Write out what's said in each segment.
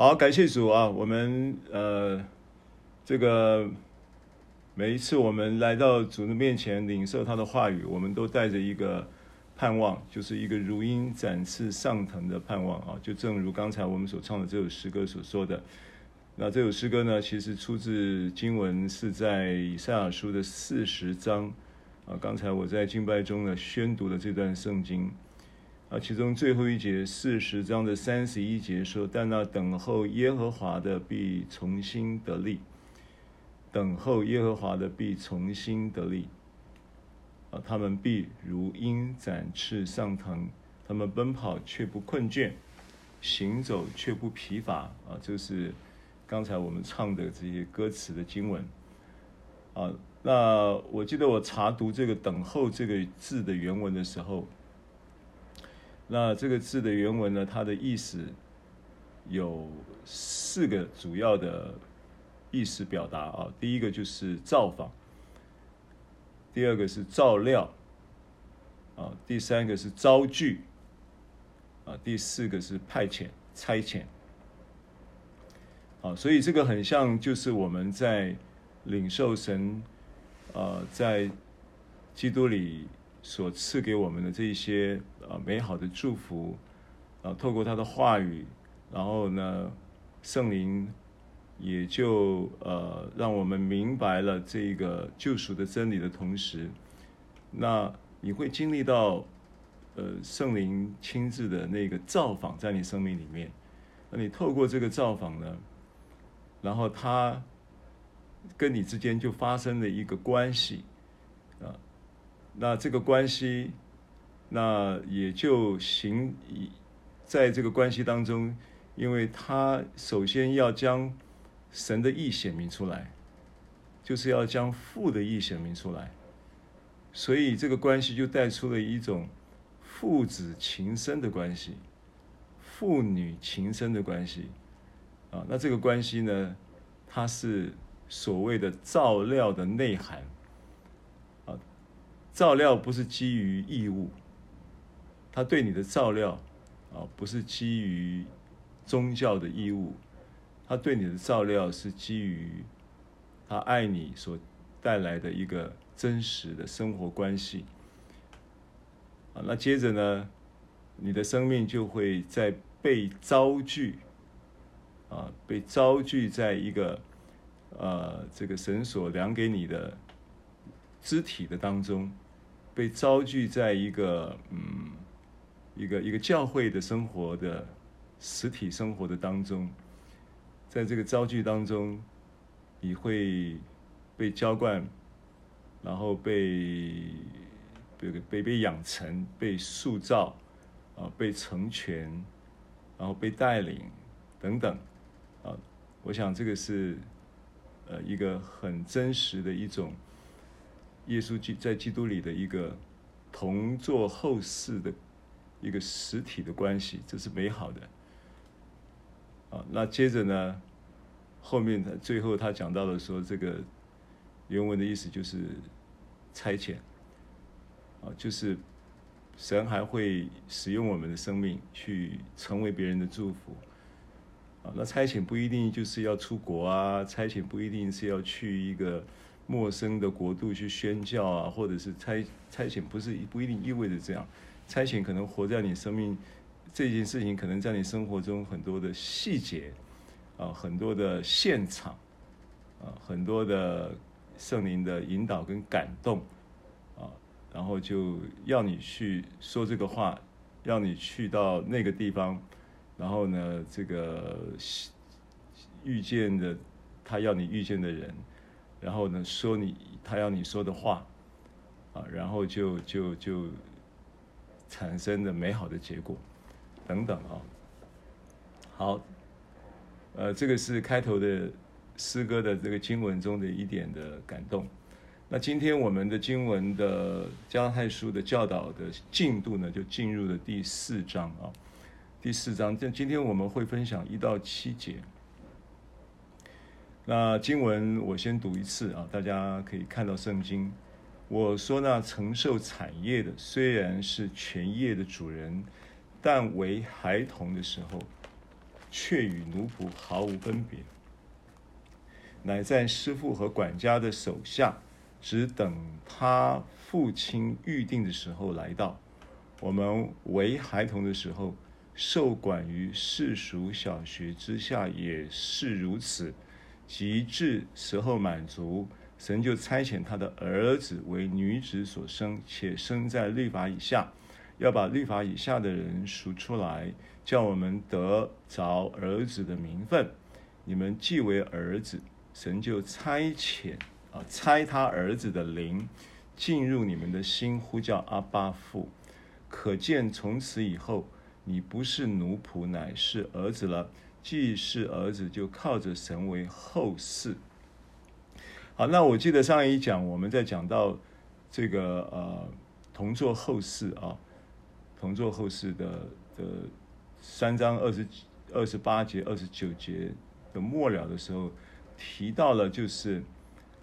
好，感谢主啊！我们呃，这个每一次我们来到主的面前领受他的话语，我们都带着一个盼望，就是一个如鹰展翅上腾的盼望啊！就正如刚才我们所唱的这首诗歌所说的。那这首诗歌呢，其实出自经文是在以赛亚书的四十章啊。刚才我在敬拜中呢宣读了这段圣经啊，其中最后一节四十章的三十一节说：“但那等候耶和华的必重新得力，等候耶和华的必重新得力啊，他们必如鹰展翅上腾，他们奔跑却不困倦，行走却不疲乏啊。”就是。刚才我们唱的这些歌词的经文，啊，那我记得我查读这个“等候”这个字的原文的时候，那这个字的原文呢，它的意思有四个主要的意思表达啊。第一个就是造访，第二个是照料，啊，第三个是招聚，啊，第四个是派遣、差遣。啊，所以这个很像，就是我们在领受神，呃，在基督里所赐给我们的这一些呃美好的祝福，啊，透过他的话语，然后呢，圣灵也就呃让我们明白了这个救赎的真理的同时，那你会经历到呃圣灵亲自的那个造访在你生命里面，那你透过这个造访呢，然后他跟你之间就发生了一个关系啊，那这个关系，那也就行在这个关系当中，因为他首先要将神的意显明出来，就是要将父的意显明出来，所以这个关系就带出了一种父子情深的关系，父女情深的关系。啊，那这个关系呢，它是所谓的照料的内涵。照料不是基于义务，他对你的照料，啊，不是基于宗教的义务，他对你的照料是基于他爱你所带来的一个真实的生活关系。啊，那接着呢，你的生命就会在被遭拒。啊，被遭拒在一个，呃，这个绳索量给你的肢体的当中，被招聚在一个，嗯，一个一个教会的生活的实体生活的当中，在这个招聚当中，你会被浇灌，然后被被被被养成，被塑造，啊，被成全，然后被带领，等等。啊，我想这个是，呃，一个很真实的一种，耶稣基在基督里的一个同作后事的一个实体的关系，这是美好的。啊，那接着呢，后面的最后他讲到了说，这个原文的意思就是差遣，啊，就是神还会使用我们的生命去成为别人的祝福。啊那差遣不一定就是要出国啊，差遣不一定是要去一个陌生的国度去宣教啊，或者是差差遣不是不一定意味着这样，差遣可能活在你生命这件事情，可能在你生活中很多的细节啊，很多的现场啊，很多的圣灵的引导跟感动啊，然后就要你去说这个话，要你去到那个地方。然后呢，这个遇见的他要你遇见的人，然后呢，说你他要你说的话，啊，然后就就就产生的美好的结果，等等啊。好，呃，这个是开头的诗歌的这个经文中的一点的感动。那今天我们的经文的加拉太书的教导的进度呢，就进入了第四章啊。第四章，今今天我们会分享一到七节。那经文我先读一次啊，大家可以看到圣经。我说那承受产业的，虽然是全业的主人，但为孩童的时候，却与奴仆毫无分别，乃在师傅和管家的手下，只等他父亲预定的时候来到。我们为孩童的时候，受管于世俗小学之下，也是如此。及至时候满足，神就差遣他的儿子为女子所生，且生在律法以下，要把律法以下的人赎出来，叫我们得着儿子的名分。你们既为儿子，神就差遣啊，差他儿子的灵进入你们的心，呼叫阿巴父。可见从此以后，你不是奴仆，乃是儿子了。既是儿子，就靠着神为后世。好，那我记得上一讲我们在讲到这个呃同作后世啊，同作后世的的三章二十二十八节二十九节的末了的时候，提到了就是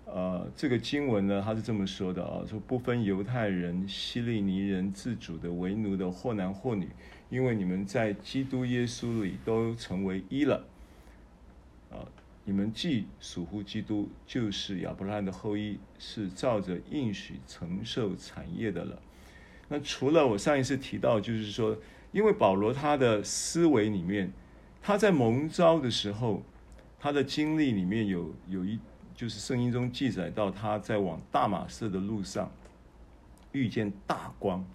呃这个经文呢，他是这么说的啊，说不分犹太人、希利尼人、自主的、为奴的，或男或女。因为你们在基督耶稣里都成为一了，啊，你们既属乎基督，就是亚伯拉罕的后裔，是照着应许承受产业的了。那除了我上一次提到，就是说，因为保罗他的思维里面，他在蒙召的时候，他的经历里面有有一，就是圣经中记载到他在往大马士的路上遇见大光，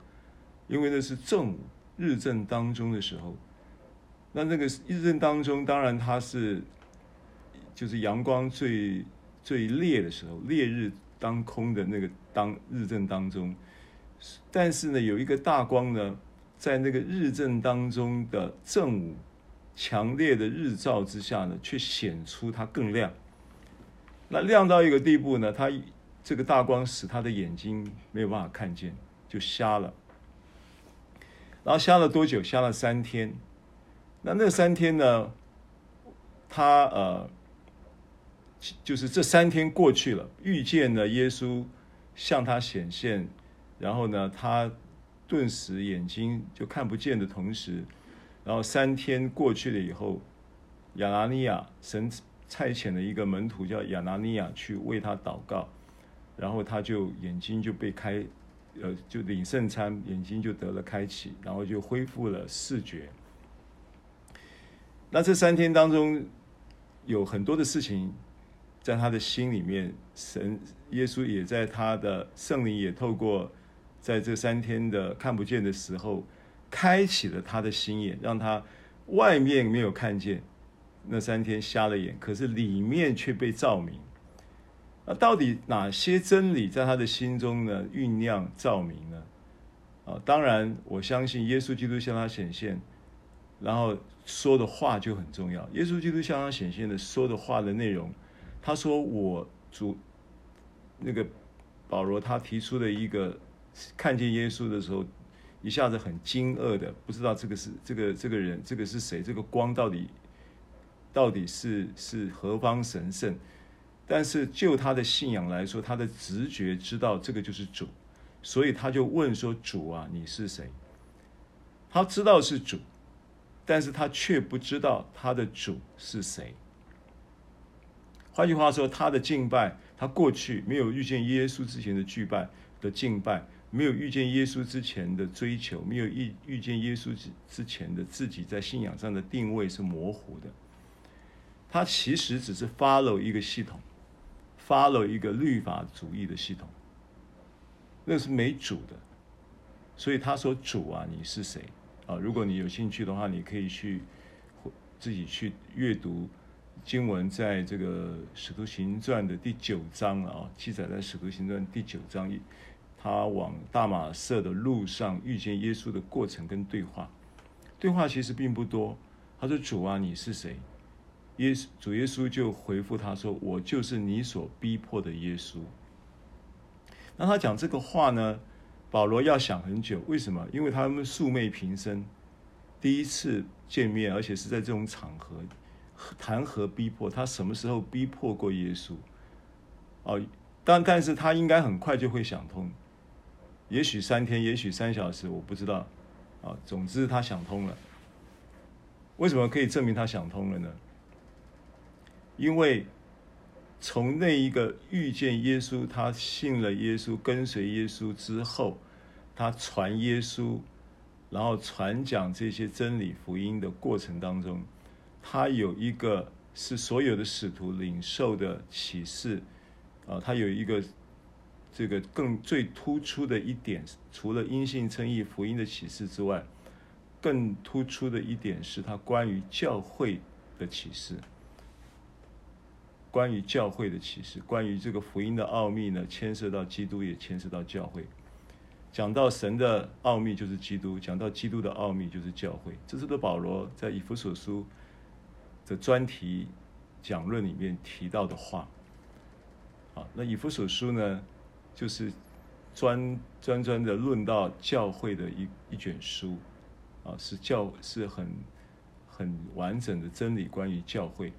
因为那是正午。日正当中的时候，那那个日正当中，当然它是就是阳光最最烈的时候，烈日当空的那个当日正当中。但是呢，有一个大光呢，在那个日正当中的正午，强烈的日照之下呢，却显出它更亮。那亮到一个地步呢，它这个大光使他的眼睛没有办法看见，就瞎了。然后瞎了多久？瞎了三天。那那三天呢？他呃，就是这三天过去了，遇见了耶稣向他显现，然后呢，他顿时眼睛就看不见的同时，然后三天过去了以后，亚拿尼亚神差遣了一个门徒叫亚拿尼亚去为他祷告，然后他就眼睛就被开。呃，就领圣餐，眼睛就得了开启，然后就恢复了视觉。那这三天当中，有很多的事情在他的心里面，神耶稣也在他的圣灵也透过在这三天的看不见的时候，开启了他的心眼，让他外面没有看见，那三天瞎了眼，可是里面却被照明。那到底哪些真理在他的心中呢？酝酿照明呢？啊，当然，我相信耶稣基督向他显现，然后说的话就很重要。耶稣基督向他显现的说的话的内容，他说：“我主那个保罗，他提出的一个看见耶稣的时候，一下子很惊愕的，不知道这个是这个这个人，这个是谁？这个光到底到底是是何方神圣？”但是就他的信仰来说，他的直觉知道这个就是主，所以他就问说：“主啊，你是谁？”他知道是主，但是他却不知道他的主是谁。换句话说，他的敬拜，他过去没有遇见耶稣之前的惧拜的敬拜，没有遇见耶稣之前的追求，没有遇遇见耶稣之之前的自己在信仰上的定位是模糊的。他其实只是 follow 一个系统。发了一个律法主义的系统，那是没主的，所以他说：“主啊，你是谁？”啊，如果你有兴趣的话，你可以去自己去阅读经文，在这个《使徒行传》的第九章啊，记载在《使徒行传》第九章，他往大马色的路上遇见耶稣的过程跟对话，对话其实并不多。他说：“主啊，你是谁？”耶稣主耶稣就回复他说：“我就是你所逼迫的耶稣。”那他讲这个话呢，保罗要想很久。为什么？因为他们素昧平生，第一次见面，而且是在这种场合谈何逼迫？他什么时候逼迫过耶稣？哦，但但是他应该很快就会想通。也许三天，也许三小时，我不知道。啊，总之他想通了。为什么可以证明他想通了呢？因为从那一个遇见耶稣，他信了耶稣，跟随耶稣之后，他传耶稣，然后传讲这些真理福音的过程当中，他有一个是所有的使徒领受的启示啊，他有一个。这个更最突出的一点，除了因信称义福音的启示之外，更突出的一点是他关于教会的启示。关于教会的启示，关于这个福音的奥秘呢，牵涉到基督，也牵涉到教会。讲到神的奥秘就是基督，讲到基督的奥秘就是教会。这是的保罗在以弗所书的专题讲论里面提到的话。好，那以弗所书呢？就是专专专的论到教会的一一卷书，啊，是教是很很完整的真理关于教会。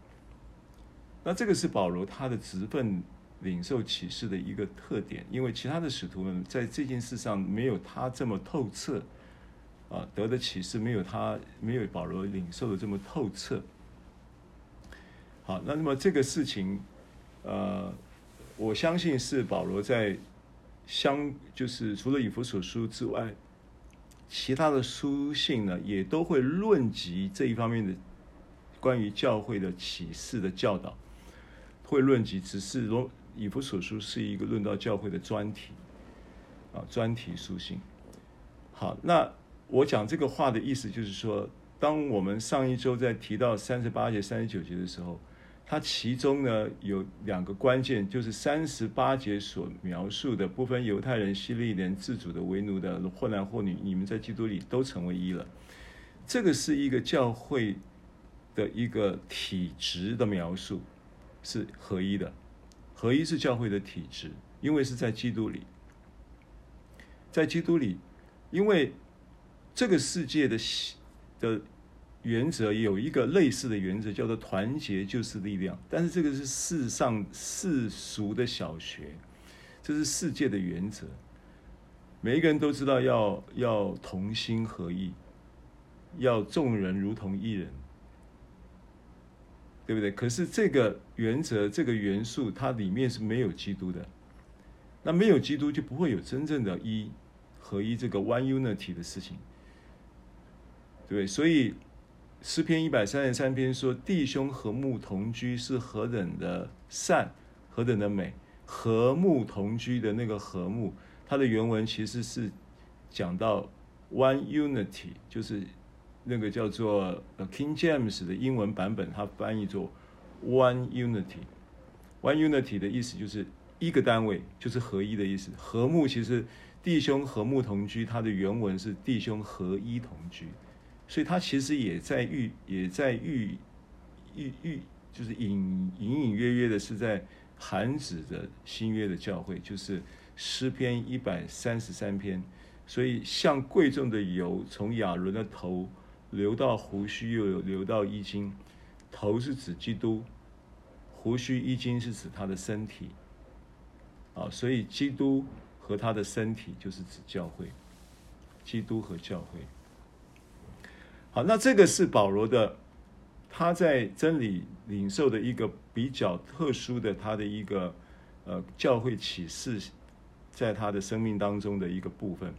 那这个是保罗他的职分领受启示的一个特点，因为其他的使徒们在这件事上没有他这么透彻，啊，得的启示没有他没有保罗领受的这么透彻。好，那那么这个事情，呃，我相信是保罗在。相就是除了以弗所书之外，其他的书信呢，也都会论及这一方面的关于教会的启示的教导，会论及。只是罗以弗所书是一个论到教会的专题啊，专题书信。好，那我讲这个话的意思就是说，当我们上一周在提到三十八节、三十九节的时候。它其中呢有两个关键，就是三十八节所描述的，部分犹太人、希利人、自主的、为奴的，或男或女，你们在基督里都成为一了。这个是一个教会的一个体质的描述，是合一的。合一是教会的体质，因为是在基督里，在基督里，因为这个世界的的。原则有一个类似的原则，叫做团结就是力量。但是这个是世上世俗的小学，这是世界的原则。每一个人都知道要要同心合意，要众人如同一人，对不对？可是这个原则、这个元素，它里面是没有基督的。那没有基督，就不会有真正的一合一这个 one unity 的事情，对？所以。诗篇一百三十三篇说：“弟兄和睦同居是何等的善，何等的美。”和睦同居的那个和睦，它的原文其实是讲到 one unity，就是那个叫做 King James 的英文版本，它翻译作 one unity。one unity 的意思就是一个单位，就是合一的意思。和睦其实弟兄和睦同居，它的原文是弟兄合一同居。所以他其实也在预，也在预，预预，就是隐隐隐约约的是在含指着新约的教会，就是诗篇一百三十三篇。所以像贵重的油从亚伦的头流到胡须，又有流到衣襟。头是指基督，胡须衣襟是指他的身体。啊，所以基督和他的身体就是指教会，基督和教会。好，那这个是保罗的，他在真理领受的一个比较特殊的他的一个呃教会启示，在他的生命当中的一个部分，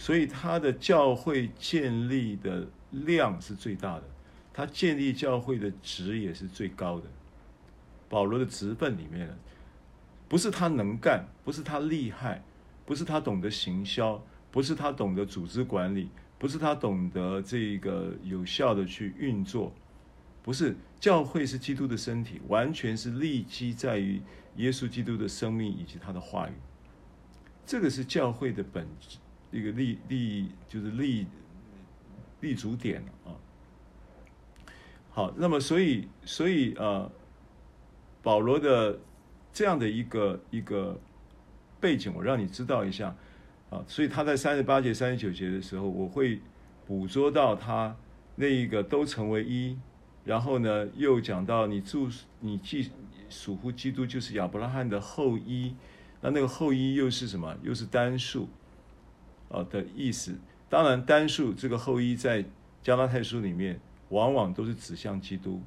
所以他的教会建立的量是最大的，他建立教会的值也是最高的。保罗的职分里面，不是他能干，不是他厉害，不是他懂得行销，不是他懂得组织管理。不是他懂得这个有效的去运作，不是教会是基督的身体，完全是立基在于耶稣基督的生命以及他的话语。这个是教会的本质，一个立立就是立立足点啊。好，那么所以所以呃，保罗的这样的一个一个背景，我让你知道一下。啊，所以他在三十八节、三十九节的时候，我会捕捉到他那一个都成为一，然后呢，又讲到你住你既属乎基督，就是亚伯拉罕的后裔，那那个后裔又是什么？又是单数啊的意思。当然，单数这个后裔在加拉太书里面往往都是指向基督，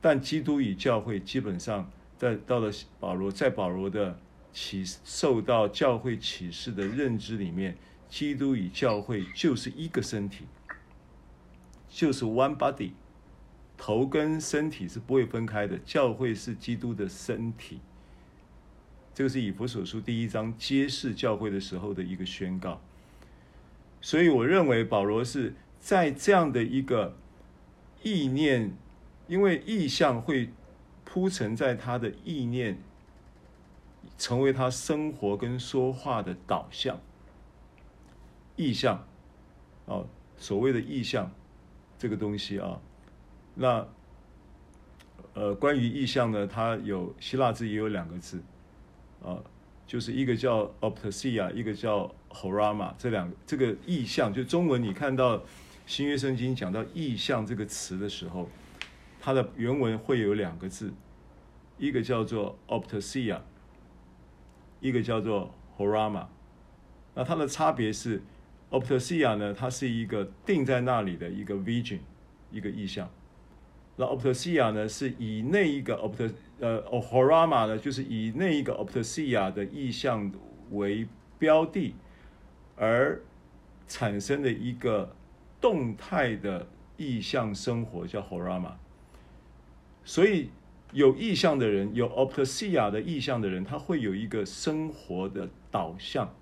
但基督与教会基本上在到了保罗，在保罗的启受到教会启示的认知里面，基督与教会就是一个身体，就是 one body，头跟身体是不会分开的，教会是基督的身体。这个是以弗所书第一章揭示教会的时候的一个宣告，所以我认为保罗是在这样的一个意念，因为意象会铺陈在他的意念，成为他生活跟说话的导向。意象，哦，所谓的意象这个东西啊，那呃，关于意象呢，它有希腊字也有两个字。啊，就是一个叫 optasia，一个叫 horama，这两个这个意象，就中文你看到新约圣经讲到意象这个词的时候，它的原文会有两个字，一个叫做 optasia，一个叫做 horama。那它的差别是 optasia 呢，它是一个定在那里的一个 vision，一个意象。那 optasia 呢，是以那一个 opt 呃 horama 呢，就是以那一个 optasia 的意象为标的而产生的一个动态的意象生活，叫 horama。所以有意象的人，有 optasia 的意象的人，他会有一个生活的导向。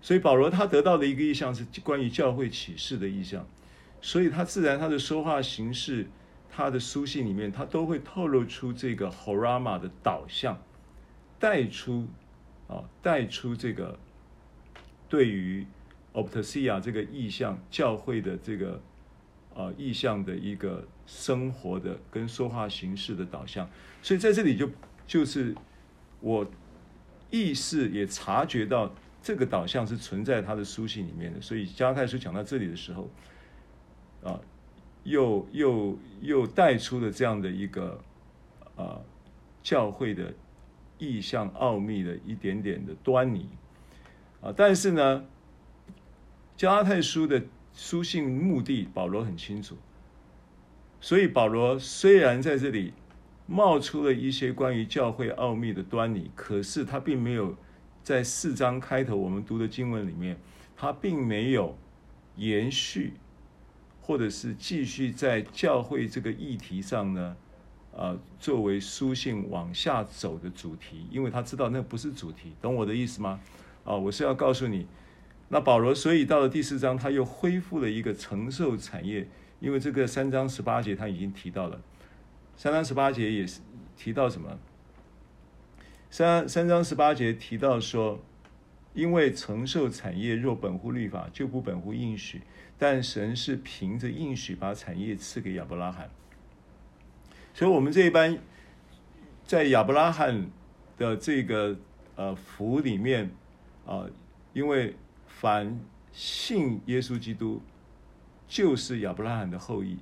所以保罗他得到的一个意象是关于教会启示的意象。所以他自然他的说话形式，他的书信里面，他都会透露出这个 horama 的导向，带出啊，带出这个对于 optasia 这个意象教会的这个啊意象的一个生活的跟说话形式的导向。所以在这里就就是我意识也察觉到这个导向是存在他的书信里面的。所以加泰书讲到这里的时候。啊，又又又带出了这样的一个啊，教会的意象奥秘的一点点的端倪啊，但是呢，加拉太书的书信目的保罗很清楚，所以保罗虽然在这里冒出了一些关于教会奥秘的端倪，可是他并没有在四章开头我们读的经文里面，他并没有延续。或者是继续在教会这个议题上呢，啊，作为书信往下走的主题，因为他知道那不是主题，懂我的意思吗？啊，我是要告诉你，那保罗所以到了第四章，他又恢复了一个承受产业，因为这个三章十八节他已经提到了，三章十八节也是提到什么？三三章十八节提到说，因为承受产业若本乎律法，就不本乎应许。但神是凭着应许把产业赐给亚伯拉罕，所以，我们这一班在亚伯拉罕的这个呃福里面啊，因为凡信耶稣基督，就是亚伯拉罕的后裔。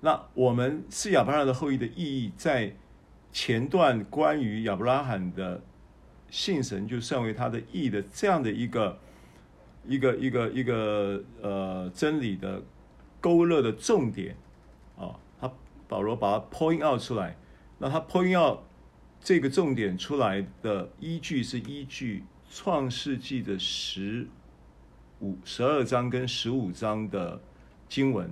那我们是亚伯拉罕的后裔的意义，在前段关于亚伯拉罕的信神就算为他的意义的这样的一个。一个一个一个呃真理的勾勒的重点啊，他保罗把它 point out 出来，那他 point out 这个重点出来的依据是依据创世纪的十五十二章跟十五章的经文，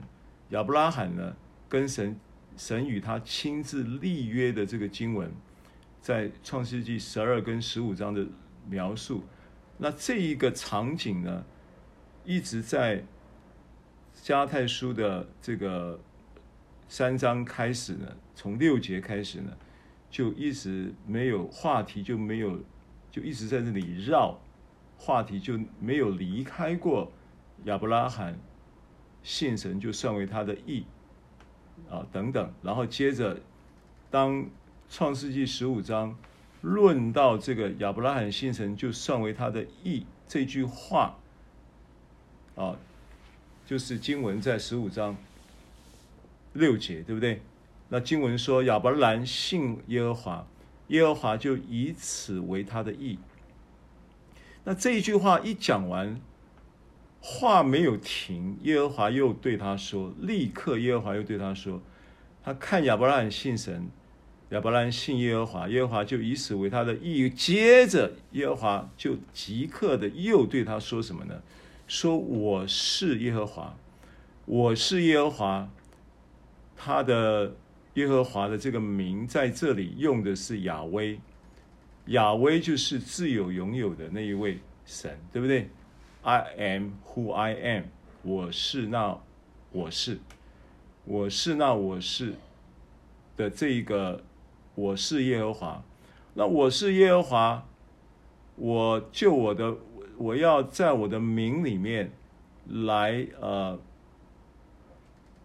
亚伯拉罕呢跟神神与他亲自立约的这个经文，在创世纪十二跟十五章的描述。那这一个场景呢，一直在加太书的这个三章开始呢，从六节开始呢，就一直没有话题，就没有，就一直在这里绕，话题就没有离开过亚伯拉罕信神就算为他的义啊等等，然后接着当创世纪十五章。论到这个亚伯拉罕信神就算为他的义这句话，啊，就是经文在十五章六节，对不对？那经文说亚伯兰信耶和华，耶和华就以此为他的义。那这一句话一讲完，话没有停，耶和华又对他说：“立刻，耶和华又对他说，他看亚伯拉罕信神，亚伯兰信耶和华，耶和华就以此为他的义。接着，耶和华就即刻的又对他说什么呢？说我是耶和华，我是耶和华。他的耶和华的这个名在这里用的是亚威。”亚威就是自有永有的那一位神，对不对？I am who I am，我是那我是，我是那我是的这一个我是耶和华。那我是耶和华，我就我的我要在我的名里面来呃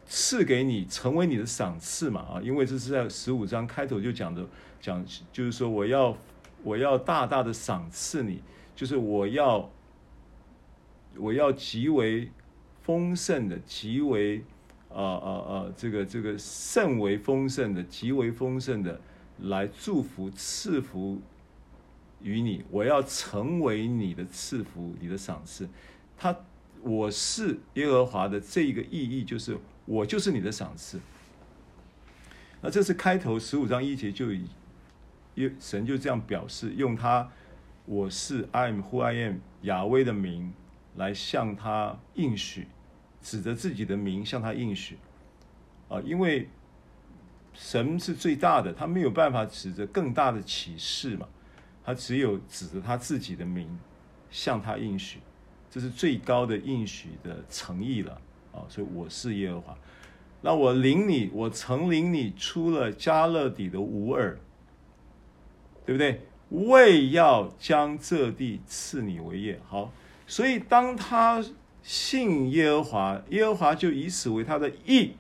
赐给你，成为你的赏赐嘛啊，因为这是在十五章开头就讲的讲，就是说我要。我要大大的赏赐你，就是我要，我要极为丰盛的，极为，呃呃呃，这个这个甚为丰盛的，极为丰盛的来祝福赐福于你。我要成为你的赐福，你的赏赐。他，我是耶和华的这一个意义，就是我就是你的赏赐。那这是开头十五章一节就已。神就这样表示，用他我是 I am who I am 亚威的名来向他应许，指着自己的名向他应许啊，因为神是最大的，他没有办法指着更大的启示嘛，他只有指着他自己的名向他应许，这是最高的应许的诚意了啊，所以我是耶和华，那我领你，我曾领你出了加勒底的乌尔。对不对？为要将这地赐你为业。好，所以当他信耶和华，耶和华就以此为他的义。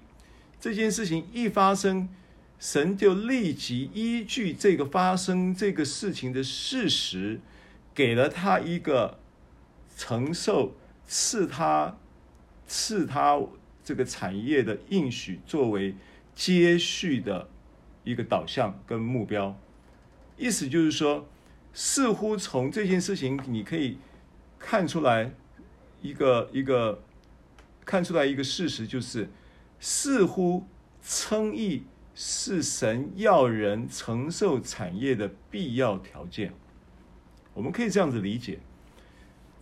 这件事情一发生，神就立即依据这个发生这个事情的事实，给了他一个承受赐他赐他这个产业的应许，作为接续的一个导向跟目标。意思就是说，似乎从这件事情，你可以看出来一个一个看出来一个事实，就是似乎称义是神要人承受产业的必要条件。我们可以这样子理解：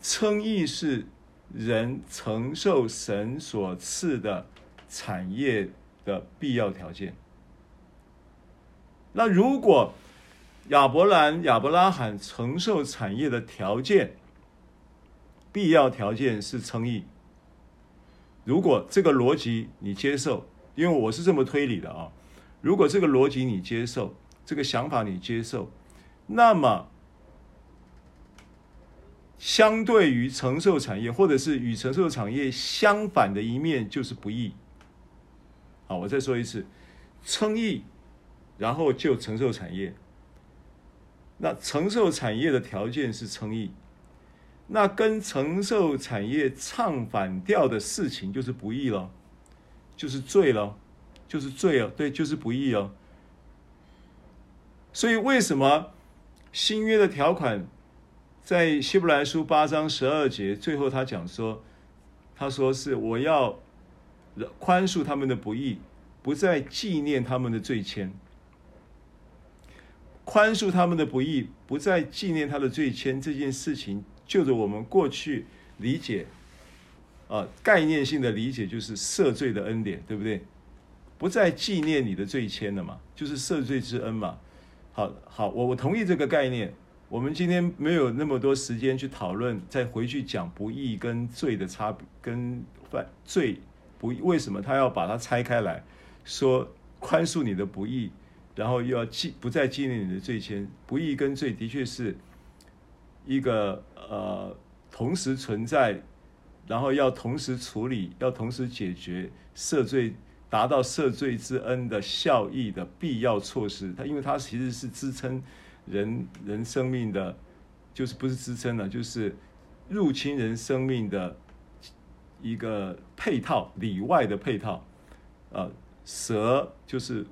称义是人承受神所赐的产业的必要条件。那如果亚伯兰、亚伯拉罕承受产业的条件，必要条件是称义。如果这个逻辑你接受，因为我是这么推理的啊。如果这个逻辑你接受，这个想法你接受，那么相对于承受产业，或者是与承受产业相反的一面，就是不义。好，我再说一次，称义，然后就承受产业。那承受产业的条件是称义，那跟承受产业唱反调的事情就是不义了，就是罪了，就是罪哦，对，就是不义哦。所以为什么新约的条款在希伯来书八章十二节最后他讲说，他说是我要宽恕他们的不义，不再纪念他们的罪愆。宽恕他们的不义，不再纪念他的罪愆，这件事情，就着我们过去理解，啊，概念性的理解就是赦罪的恩典，对不对？不再纪念你的罪愆了嘛，就是赦罪之恩嘛。好好，我我同意这个概念。我们今天没有那么多时间去讨论，再回去讲不义跟罪的差别，跟犯罪不义为什么他要把它拆开来说宽恕你的不义。然后又要记不再纪念你的罪愆，不义跟罪的确是一个呃同时存在，然后要同时处理，要同时解决赦罪，达到赦罪之恩的效益的必要措施。它因为它其实是支撑人人生命的，就是不是支撑了，就是入侵人生命的一个配套里外的配套。呃，蛇就是。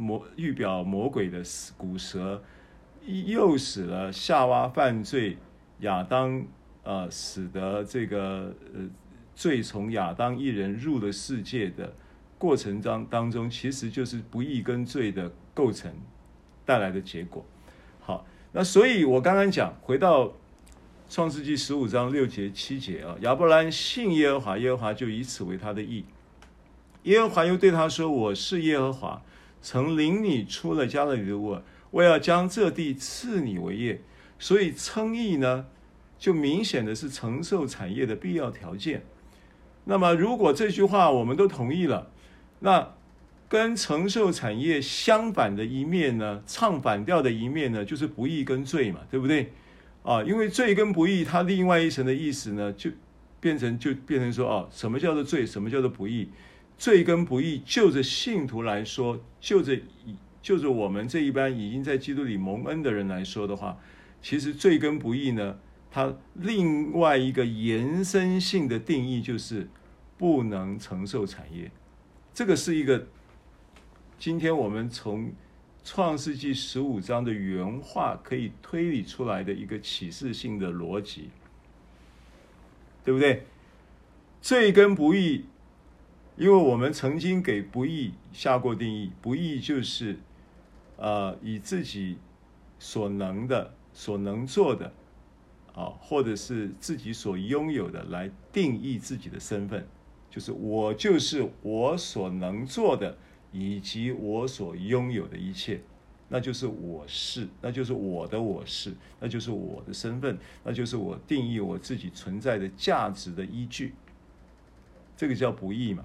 魔预表魔鬼的骨蛇，又使了夏娃犯罪，亚当呃，使得这个呃罪从亚当一人入了世界的过程当当中，其实就是不义跟罪的构成带来的结果。好，那所以我刚刚讲，回到创世纪十五章六节七节啊，亚伯兰信耶和华，耶和华就以此为他的义。耶和华又对他说：“我是耶和华，曾领你出了迦勒底的屋，我要将这地赐你为业。”所以称义呢，就明显的是承受产业的必要条件。那么，如果这句话我们都同意了，那跟承受产业相反的一面呢，唱反调的一面呢，就是不义跟罪嘛，对不对？啊，因为罪跟不义，它另外一层的意思呢，就变成就变成说，哦，什么叫做罪？什么叫做不义？罪跟不义，就着信徒来说，就着就着我们这一班已经在基督里蒙恩的人来说的话，其实罪跟不义呢，它另外一个延伸性的定义就是不能承受产业。这个是一个今天我们从创世纪十五章的原话可以推理出来的一个启示性的逻辑，对不对？罪跟不义，因为我们曾经给不义下过定义，不义就是呃以自己所能的。所能做的，啊，或者是自己所拥有的，来定义自己的身份，就是我就是我所能做的，以及我所拥有的一切，那就是我是，那就是我的我是，那就是我的身份，那就是我定义我自己存在的价值的依据。这个叫不义嘛？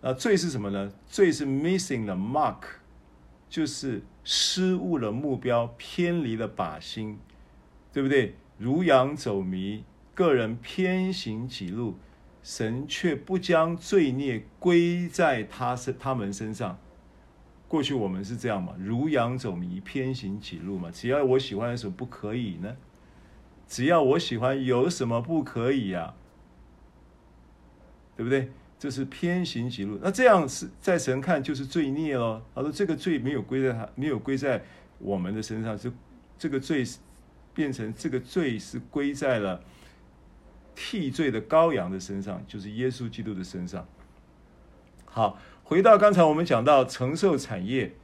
那罪是什么呢？罪是 missing the mark，就是。失误了目标，偏离了靶心，对不对？如羊走迷，个人偏行己路，神却不将罪孽归在他身他们身上。过去我们是这样嘛？如羊走迷，偏行己路嘛？只要我喜欢，有什么不可以呢？只要我喜欢，有什么不可以呀？对不对？这是偏行己路，那这样是在神看就是罪孽咯。他说这个罪没有归在他，没有归在我们的身上，是这个罪变成这个罪是归在了替罪的羔羊的身上，就是耶稣基督的身上。好，回到刚才我们讲到承受产业，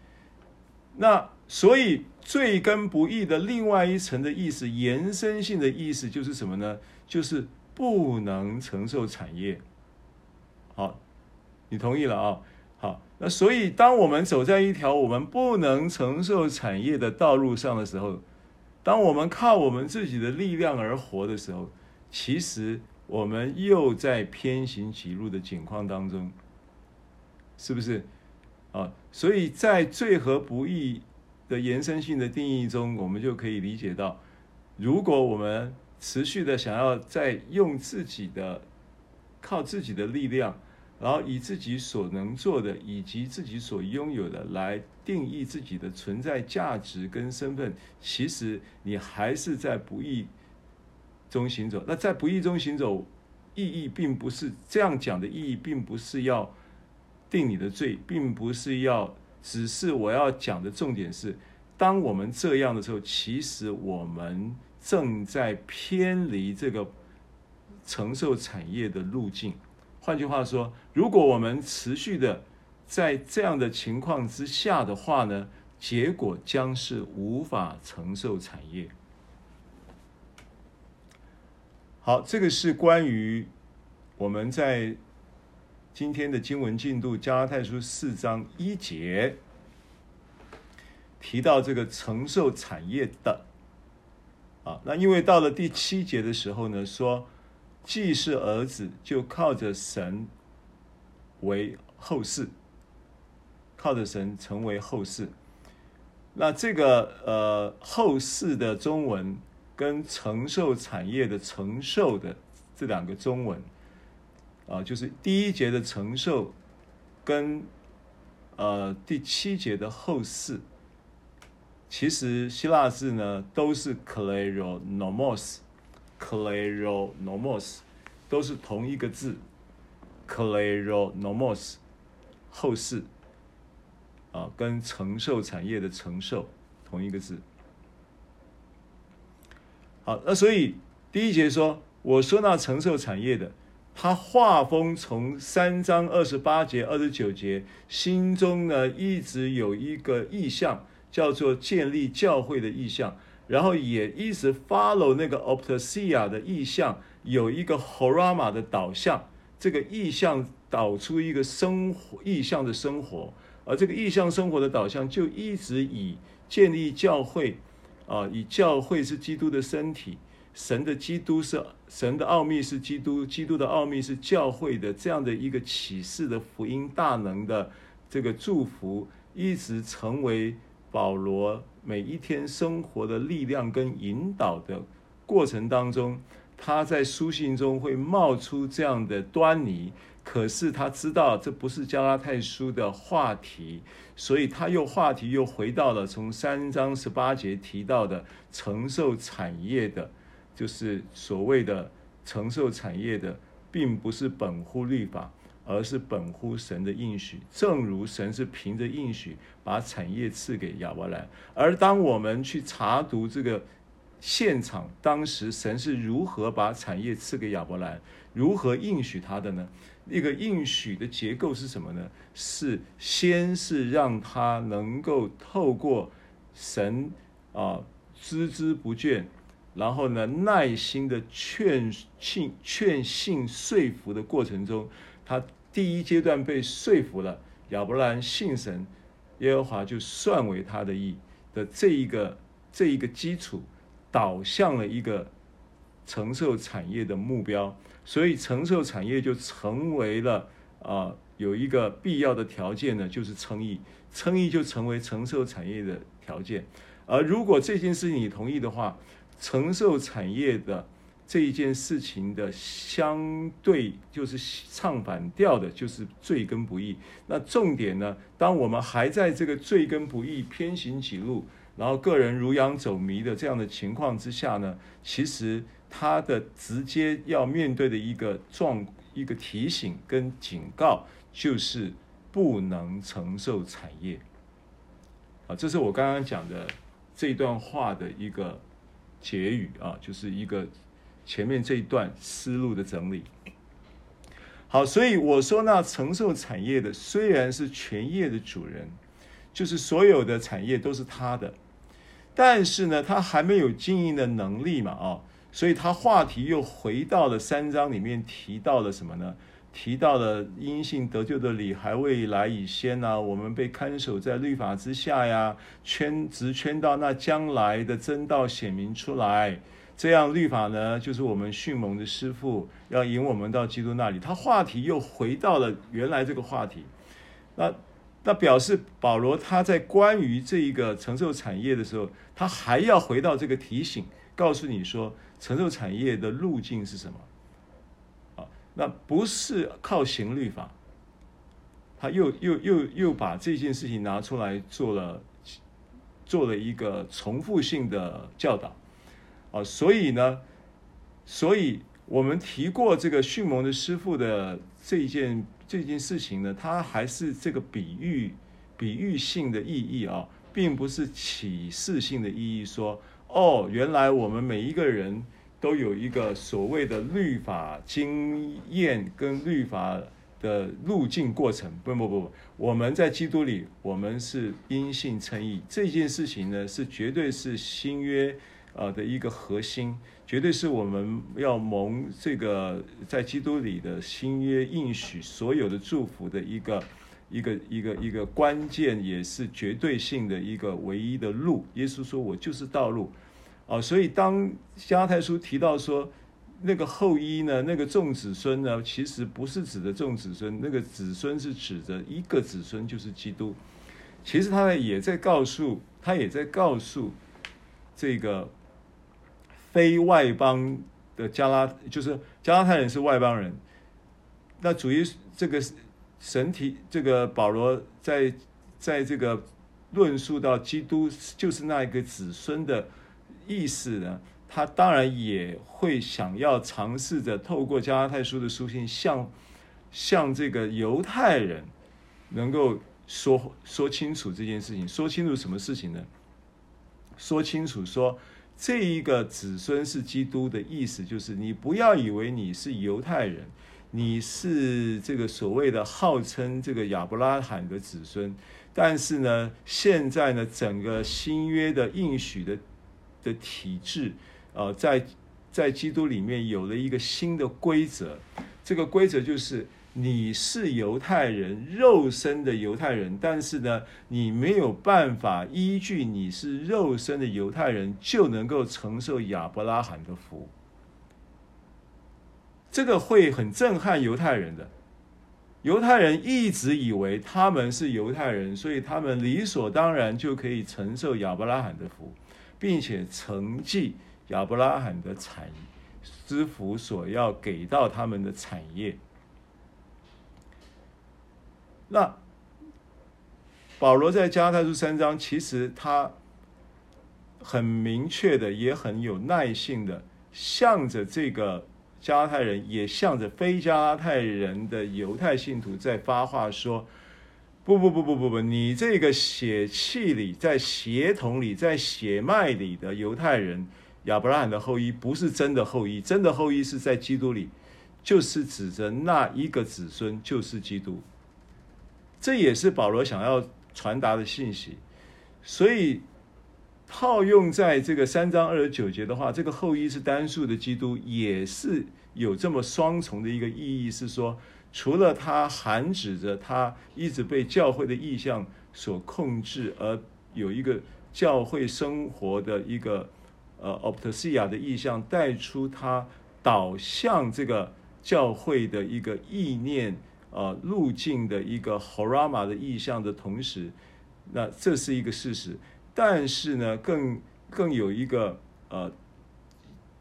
那所以罪跟不义的另外一层的意思，延伸性的意思就是什么呢？就是不能承受产业。好，你同意了啊？好，那所以当我们走在一条我们不能承受产业的道路上的时候，当我们靠我们自己的力量而活的时候，其实我们又在偏行歧路的境况当中，是不是？啊，所以在罪和不义的延伸性的定义中，我们就可以理解到，如果我们持续的想要在用自己的。靠自己的力量，然后以自己所能做的以及自己所拥有的来定义自己的存在价值跟身份，其实你还是在不义中行走。那在不义中行走，意义并不是这样讲的意义，并不是要定你的罪，并不是要，只是我要讲的重点是，当我们这样的时候，其实我们正在偏离这个。承受产业的路径，换句话说，如果我们持续的在这样的情况之下的话呢，结果将是无法承受产业。好，这个是关于我们在今天的经文进度，加拉太书四章一节提到这个承受产业的啊，那因为到了第七节的时候呢，说。既是儿子，就靠着神为后世，靠着神成为后世。那这个呃后世的中文跟承受产业的承受的这两个中文啊、就是第一节的承受跟呃第七节的后嗣，其实希腊字呢都是 kleronomos。kleronomos 都是同一个字，kleronomos 后嗣啊，跟承受产业的承受同一个字。好，那所以第一节说：“我说那承受产业的，他画风从三章二十八节、二十九节，心中呢一直有一个意向，叫做建立教会的意向，然后也一直 follow 那个 optasia 的意向，有一个 horama 的导向，这个意向导出一个生活意向的生活，而这个意向生活的导向就一直以建立教会，啊，以教会是基督的身体。”神的基督是神的奥秘，是基督，基督的奥秘是教会的这样的一个启示的福音大能的这个祝福，一直成为保罗每一天生活的力量跟引导的过程当中，他在书信中会冒出这样的端倪。可是他知道这不是加拉太书的话题，所以他又话题又回到了从三章十八节提到的承受产业的。就是所谓的承受产业的，并不是本乎律法，而是本乎神的应许。正如神是凭着应许把产业赐给亚伯兰，而当我们去查读这个现场，当时神是如何把产业赐给亚伯兰，如何应许他的呢？那个应许的结构是什么呢？是先是让他能够透过神啊，孜孜不倦。然后呢，耐心的劝信、劝信、说服的过程中，他第一阶段被说服了，亚伯兰信神，耶和华就算为他的义的这一个这一个基础，导向了一个承受产业的目标，所以承受产业就成为了啊、有一个必要的条件呢，就是称义，称义就成为承受产业的条件，而如果这件事情你同意的话。承受产业的这一件事情的相对，就是唱反调的，就是罪跟不义。那重点呢？当我们还在这个罪跟不义、偏行己路，然后个人如羊走迷的这样的情况之下呢，其实他的直接要面对的一个状、一个提醒跟警告，就是不能承受产业。啊，这是我刚刚讲的这段话的一个。结语啊，就是一个前面这一段思路的整理。好，所以我说那承受产业的虽然是全业的主人，就是所有的产业都是他的，但是呢，他还没有经营的能力嘛啊，所以他话题又回到了三章里面提到了什么呢？提到了因信得救的理还未来以先呢、我们被看守在律法之下呀，圈直圈到那将来的真道显明出来，这样律法呢，就是我们迅猛的师傅，要引我们到基督那里。他话题又回到了原来这个话题，那那表示保罗他在关于这一个承受产业的时候，他还要回到这个提醒，告诉你说承受产业的路径是什么。啊那不是靠行律法，他又又又又把这件事情拿出来做了，做了一个重复性的教导，啊，所以呢，所以我们提过这个迅蒙的师傅的这一件这件事情呢，它还是这个比喻比喻性的意义啊，并不是启示性的意义，说哦，原来我们每一个人。都有一个所谓的律法经验跟律法的路径过程，不不不不，我们在基督里，我们是因信称义，这件事情呢是绝对是新约呃的一个核心，绝对是我们要蒙这个在基督里的新约应许所有的祝福的一个一个一个一个关键，也是绝对性的一个唯一的路。耶稣说：“我就是道路。”哦，所以当加太书提到说那个后裔呢，那个众子孙呢，其实不是指的众子孙，那个子孙是指着一个子孙，就是基督。其实他也在告诉，他也在告诉这个非外邦的加拉，就是加拉太人是外邦人。那主于这个神体，这个保罗在在这个论述到基督就是那一个子孙的。意思呢，他当然也会想要尝试着透过加拉太书的书信向，向向这个犹太人能够说说清楚这件事情，说清楚什么事情呢？说清楚说，这一个子孙是基督的意思，就是你不要以为你是犹太人，你是这个所谓的号称这个亚伯拉罕的子孙，但是呢，现在呢，整个新约的应许的的体制，呃，在在基督里面有了一个新的规则，这个规则就是。你是犹太人，肉身的犹太人，但是呢，你没有办法依据你是肉身的犹太人就能够承受亚伯拉罕的福。这个会很震撼犹太人的。犹太人一直以为他们是犹太人，所以他们理所当然就可以承受亚伯拉罕的福，并且承继亚伯拉罕的产之福所要给到他们的产业。那保罗在加拉太书三章，其实他很明确的，也很有耐性的，向着这个加拉太人，也向着非加拉太人的犹太信徒在发话说：不不不不不不，你这个血气里，在血统里，在血脉里的犹太人，亚伯拉罕的后裔，不是真的后裔，真的后裔是在基督里，就是指着那一个子孙，就是基督。这也是保罗想要传达的信息，所以套用在这个三章二十九节的话，这个后裔是单数的基督，也是有这么双重的一个意义，是说，除了他含指着他一直被教会的意向所控制，而有一个教会生活的一个呃 optasia 的意向，带出他导向这个教会的一个意念。呃，路径的一个 horama 的意象的同时，那这是一个事实。但是呢，更更有一个呃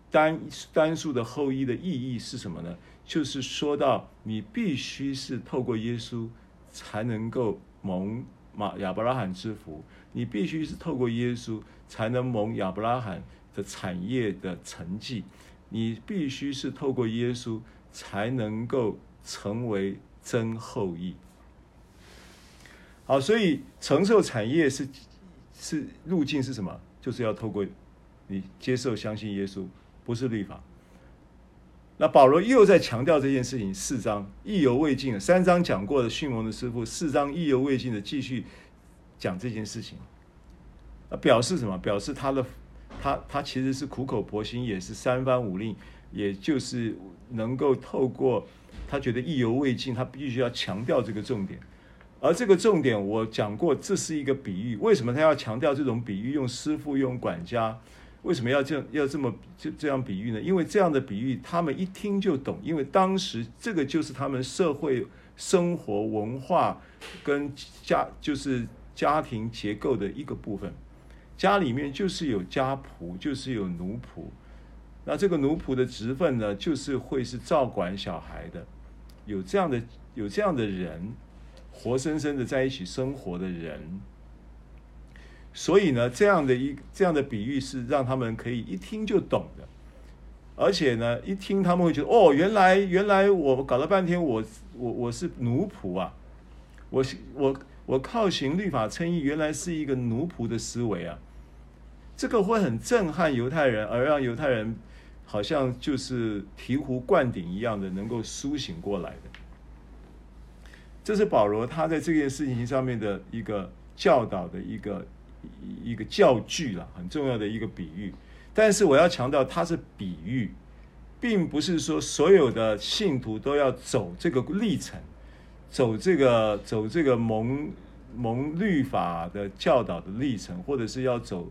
单单数的后裔的意义是什么呢？就是说到你必须是透过耶稣才能够蒙马亚伯拉罕之福，你必须是透过耶稣才能蒙亚伯拉罕的产业的成绩，你必须是透过耶稣才能够成为。真后裔，好，所以承受产业是是路径是什么？就是要透过你接受相信耶稣，不是律法。那保罗又在强调这件事情，四章意犹未尽，三章讲过的训蒙的师傅，四章意犹未尽的继续讲这件事情，表示什么？表示他的他他其实是苦口婆心，也是三番五令，也就是能够透过。他觉得意犹未尽，他必须要强调这个重点，而这个重点我讲过，这是一个比喻。为什么他要强调这种比喻？用师傅，用管家，为什么要这样要这么就这样比喻呢？因为这样的比喻，他们一听就懂。因为当时这个就是他们社会生活文化跟家就是家庭结构的一个部分。家里面就是有家仆，就是有奴仆。那这个奴仆的职分呢，就是会是照管小孩的。有这样的有这样的人，活生生的在一起生活的人，所以呢，这样的一这样的比喻是让他们可以一听就懂的，而且呢，一听他们会觉得哦，原来原来我搞了半天我，我我是奴仆啊，我我我靠行律法称义，原来是一个奴仆的思维啊，这个会很震撼犹太人，而让犹太人。好像就是醍醐灌顶一样的，能够苏醒过来的。这是保罗他在这件事情上面的一个教导的一个一个教具了，很重要的一个比喻。但是我要强调，它是比喻，并不是说所有的信徒都要走这个历程，走这个走这个蒙蒙律法的教导的历程，或者是要走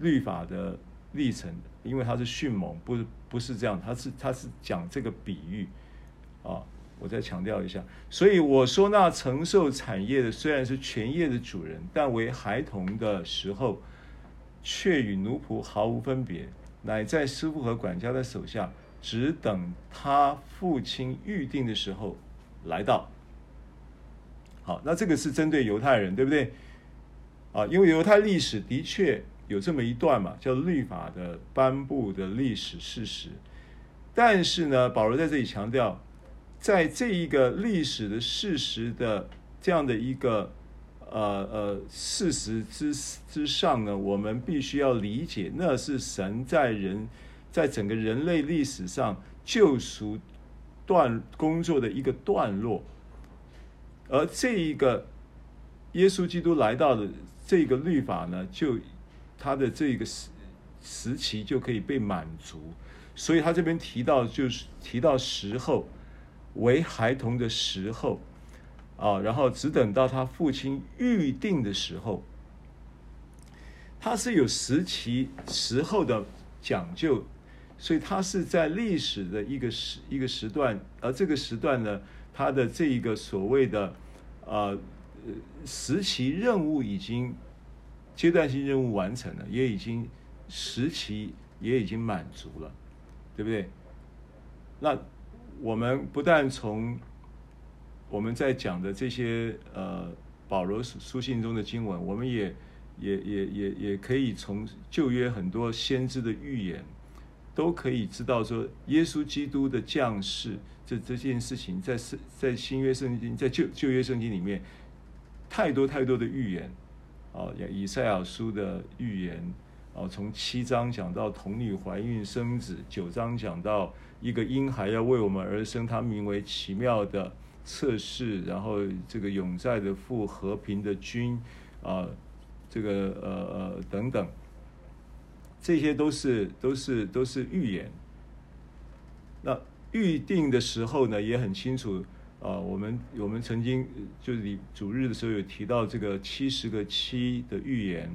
律法的历程。因为他是迅猛，不是不是这样，他是他是讲这个比喻，啊，我再强调一下。所以我说，那承受产业的虽然是全业的主人，但为孩童的时候，却与奴仆毫无分别，乃在师傅和管家的手下，只等他父亲预定的时候来到。好，那这个是针对犹太人，对不对？啊，因为犹太历史的确。有这么一段嘛，叫律法的颁布的历史事实。但是呢，保罗在这里强调，在这一个历史的事实的这样的一个呃呃事实之之上呢，我们必须要理解，那是神在人在整个人类历史上救赎段工作的一个段落，而这一个耶稣基督来到的这个律法呢，就他的这个时时期就可以被满足，所以他这边提到就是提到时候为孩童的时候。啊，然后只等到他父亲预定的时候，他是有时期时候的讲究，所以他是在历史的一个时一个时段，而这个时段呢，他的这一个所谓的呃时期任务已经阶段性任务完成了，也已经时期也已经满足了，对不对？那我们不但从我们在讲的这些呃，保罗书书信中的经文，我们也也也也也可以从旧约很多先知的预言，都可以知道说，耶稣基督的降世这这件事情在，在在新约圣经，在旧旧约圣经里面，太多太多的预言，啊，以赛亚书的预言，啊，从七章讲到童女怀孕生子，九章讲到一个婴孩要为我们而生，他名为奇妙的。测试，然后这个永在的父，和平的君，啊，这个呃呃等等，这些都是都是都是预言。那预定的时候呢，也很清楚啊。我们我们曾经就是你主日的时候有提到这个七十个七的预言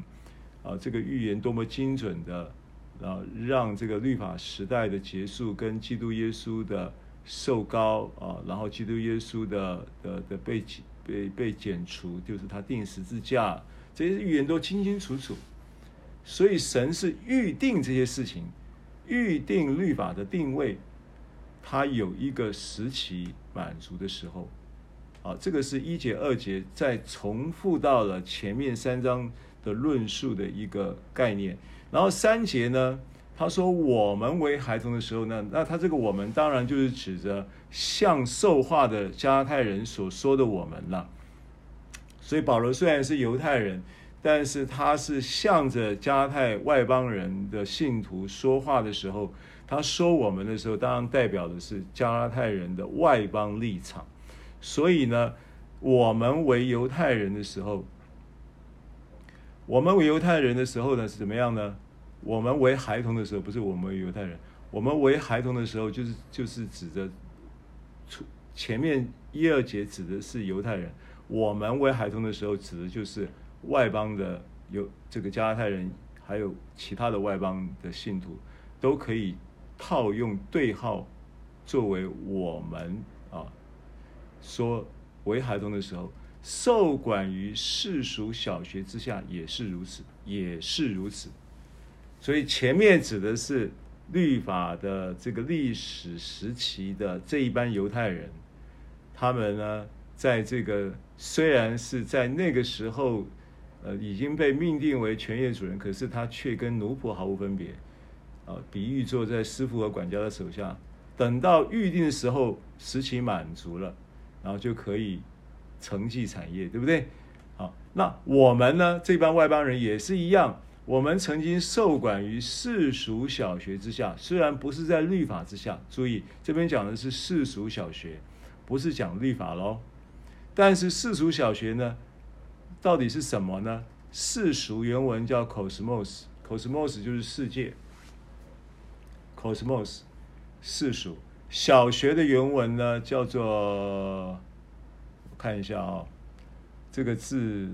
啊，这个预言多么精准的啊，让这个律法时代的结束跟基督耶稣的。受膏啊，然后基督耶稣的的的被被被剪除，就是他钉十字架，这些预言都清清楚楚。所以神是预定这些事情，预定律法的定位，它有一个时期满足的时候。啊，这个是一节二节再重复到了前面三章的论述的一个概念。然后三节呢？他说：“我们为孩童的时候呢，那他这个我们当然就是指着向受化的加太人所说的我们了。所以保罗虽然是犹太人，但是他是向着加太外邦人的信徒说话的时候，他说我们的时候，当然代表的是加太人的外邦立场。所以呢，我们为犹太人的时候，我们为犹太人的时候呢，是怎么样呢？”我们为孩童的时候，不是我们犹太人。我们为孩童的时候，就是就是指着，出前面一二节指的是犹太人。我们为孩童的时候，指的就是外邦的有这个加拉太人，还有其他的外邦的信徒，都可以套用对号，作为我们啊，说为孩童的时候，受管于世俗小学之下，也是如此，也是如此。所以前面指的是律法的这个历史时期的这一班犹太人，他们呢，在这个虽然是在那个时候，呃，已经被命定为全业主人，可是他却跟奴仆毫无分别，啊，比喻坐在师傅和管家的手下，等到预定的时候，时期满足了，然后就可以承继产业，对不对？好，那我们呢，这帮外邦人也是一样。我们曾经受管于世俗小学之下，虽然不是在律法之下。注意，这边讲的是世俗小学，不是讲律法喽。但是世俗小学呢，到底是什么呢？世俗原文叫 cosmos，cosmos 就是世界，cosmos 世俗。小学的原文呢，叫做，看一下啊、哦，这个字，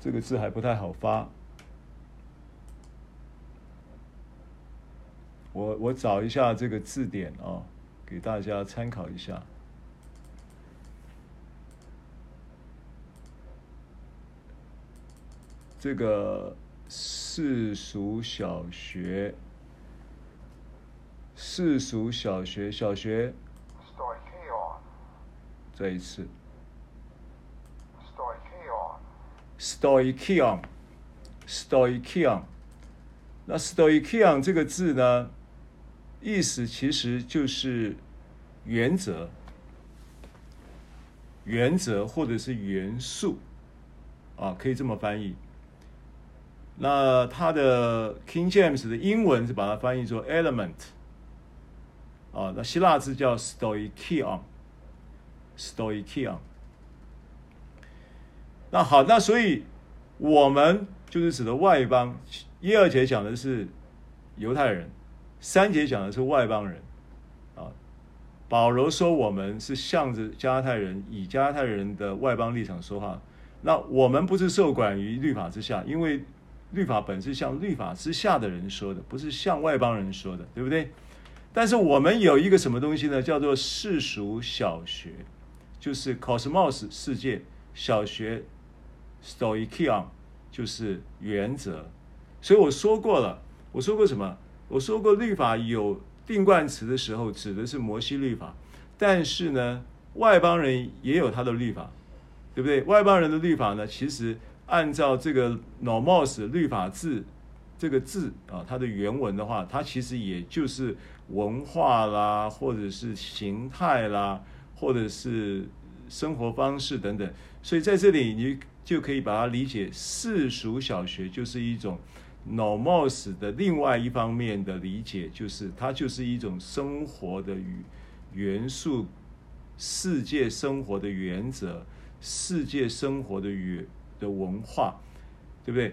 这个字还不太好发。我我找一下这个字典啊，给大家参考一下。这个世俗小学，世俗小学，小学。再一次。Stoicheon，Stoicheon，Stoicheon。那 Stoicheon 这个字呢？意思其实就是原则、原则或者是元素啊，可以这么翻译。那它的 King James 的英文是把它翻译作 element，啊，那希腊字叫 stoicheon，stoicheon。那好，那所以我们就是指的外邦。一二节讲的是犹太人，三节讲的是外邦人。啊，保罗说我们是向着加太人，以加太人的外邦立场说话。那我们不是受管于律法之下，因为。律法本是向律法之下的人说的，不是向外邦人说的，对不对？但是我们有一个什么东西呢？叫做世俗小学，就是 cosmos 世界小学，stoicheon 就是原则。所以我说过了，我说过什么？我说过律法有定冠词的时候，指的是摩西律法，但是呢，外邦人也有他的律法，对不对？外邦人的律法呢，其实。按照这个 nomos 律法字这个字啊，它的原文的话，它其实也就是文化啦，或者是形态啦，或者是生活方式等等。所以在这里你就可以把它理解，世俗小学就是一种 nomos 的另外一方面的理解，就是它就是一种生活的与元素，世界生活的原则，世界生活的原。的文化，对不对？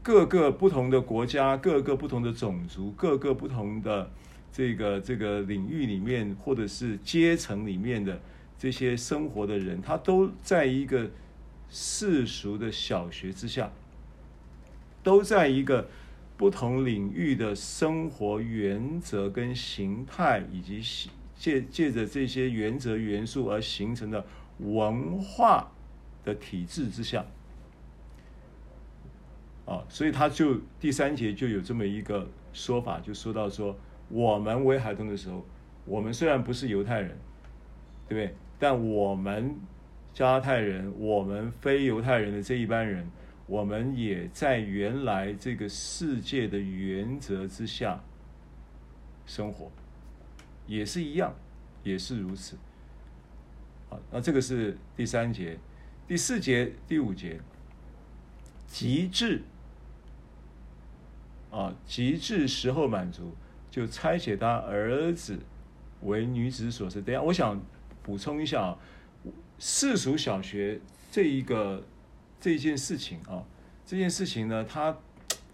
各个不同的国家，各个不同的种族，各个不同的这个这个领域里面，或者是阶层里面的这些生活的人，他都在一个世俗的小学之下，都在一个不同领域的生活原则跟形态，以及借借着这些原则元素而形成的文化。的体制之下，啊，所以他就第三节就有这么一个说法，就说到说，我们为孩童的时候，我们虽然不是犹太人，对不对？但我们加太人，我们非犹太人的这一班人，我们也在原来这个世界的原则之下生活，也是一样，也是如此。好，那这个是第三节。第四节、第五节，极致啊，极致时候满足，就差遣他儿子为女子所生。等下，我想补充一下啊，世俗小学这一个这件事情啊，这件事情呢，它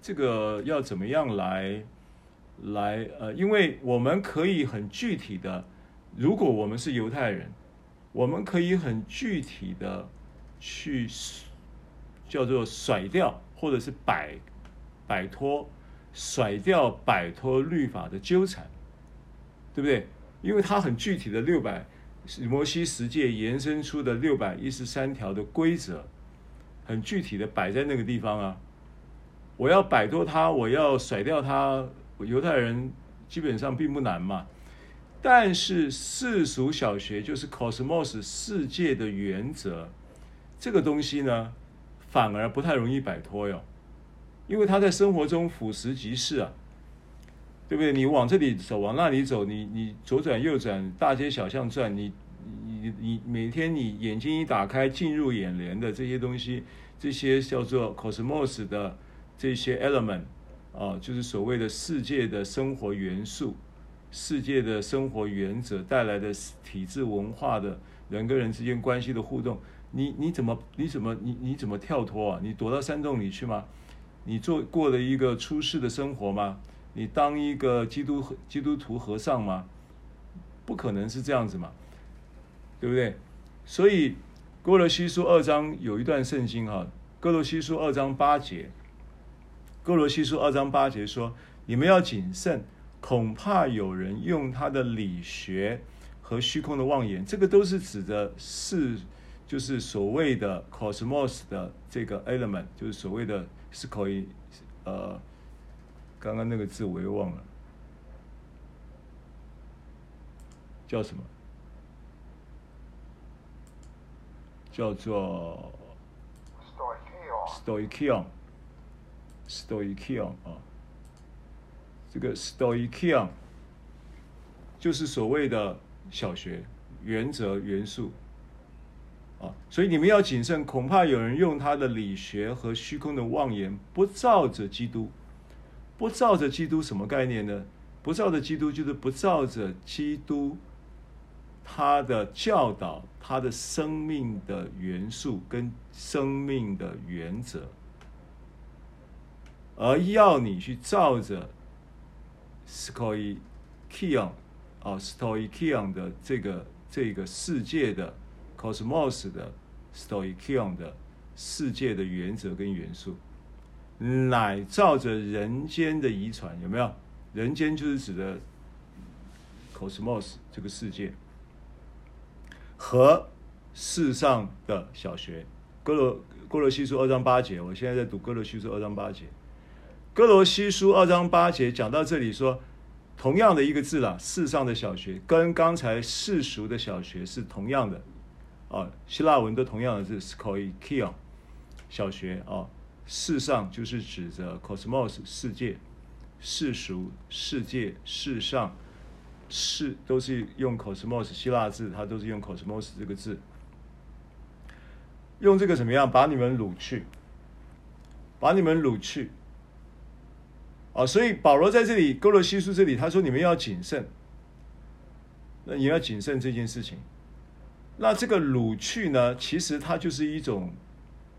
这个要怎么样来来呃，因为我们可以很具体的，如果我们是犹太人，我们可以很具体的。去叫做甩掉，或者是摆摆脱，甩掉摆脱律法的纠缠，对不对？因为它很具体的六百摩西十诫延伸出的六百一十三条的规则，很具体的摆在那个地方啊。我要摆脱它，我要甩掉它，犹太人基本上并不难嘛。但是世俗小学就是 cosmos 世界的原则。这个东西呢，反而不太容易摆脱哟，因为他在生活中俯拾即是啊，对不对？你往这里走，往那里走，你你左转右转，大街小巷转，你你你每天你眼睛一打开，进入眼帘的这些东西，这些叫做 cosmos 的这些 element 啊，就是所谓的世界的生活元素、世界的生活原则带来的体制文化的人跟人之间关系的互动。你你怎么你怎么你你怎么跳脱啊？你躲到山洞里去吗？你做过了一个出世的生活吗？你当一个基督基督徒和尚吗？不可能是这样子嘛，对不对？所以哥罗西书二章有一段圣经哈，哥罗西书二章八节，哥罗西书二章八节说：你们要谨慎，恐怕有人用他的理学和虚空的妄言，这个都是指的是。就是所谓的 cosmos 的这个 element，就是所谓的是可以，呃，刚刚那个字我又忘了，叫什么？叫做 stoicheon，stoicheon，stoicheon 啊，这个 stoicheon 就是所谓的小学原则元素。所以你们要谨慎，恐怕有人用他的理学和虚空的妄言，不照着基督，不照着基督什么概念呢？不照着基督就是不照着基督他的教导，他的生命的元素跟生命的原则，而要你去照着 stoicheia 啊 stoicheia 的这个这个世界的。Cosmos 的 stoicheia 的世界的原则跟元素，乃照着人间的遗传，有没有？人间就是指的 cosmos 这个世界和世上的小学。哥罗哥罗西书二章八节，我现在在读哥罗西书二章八节。哥罗西书二章八节讲到这里说，同样的一个字啦，世上的小学跟刚才世俗的小学是同样的。啊，希腊文都同样的字，stoicheia，小学啊，世上就是指着 cosmos 世界，世俗世界，世上世都是用 cosmos 希腊字，它都是用 cosmos 这个字，用这个怎么样？把你们掳去，把你们掳去。啊，所以保罗在这里，哥罗西书这里，他说你们要谨慎，那你要谨慎这件事情。那这个掳去呢？其实它就是一种，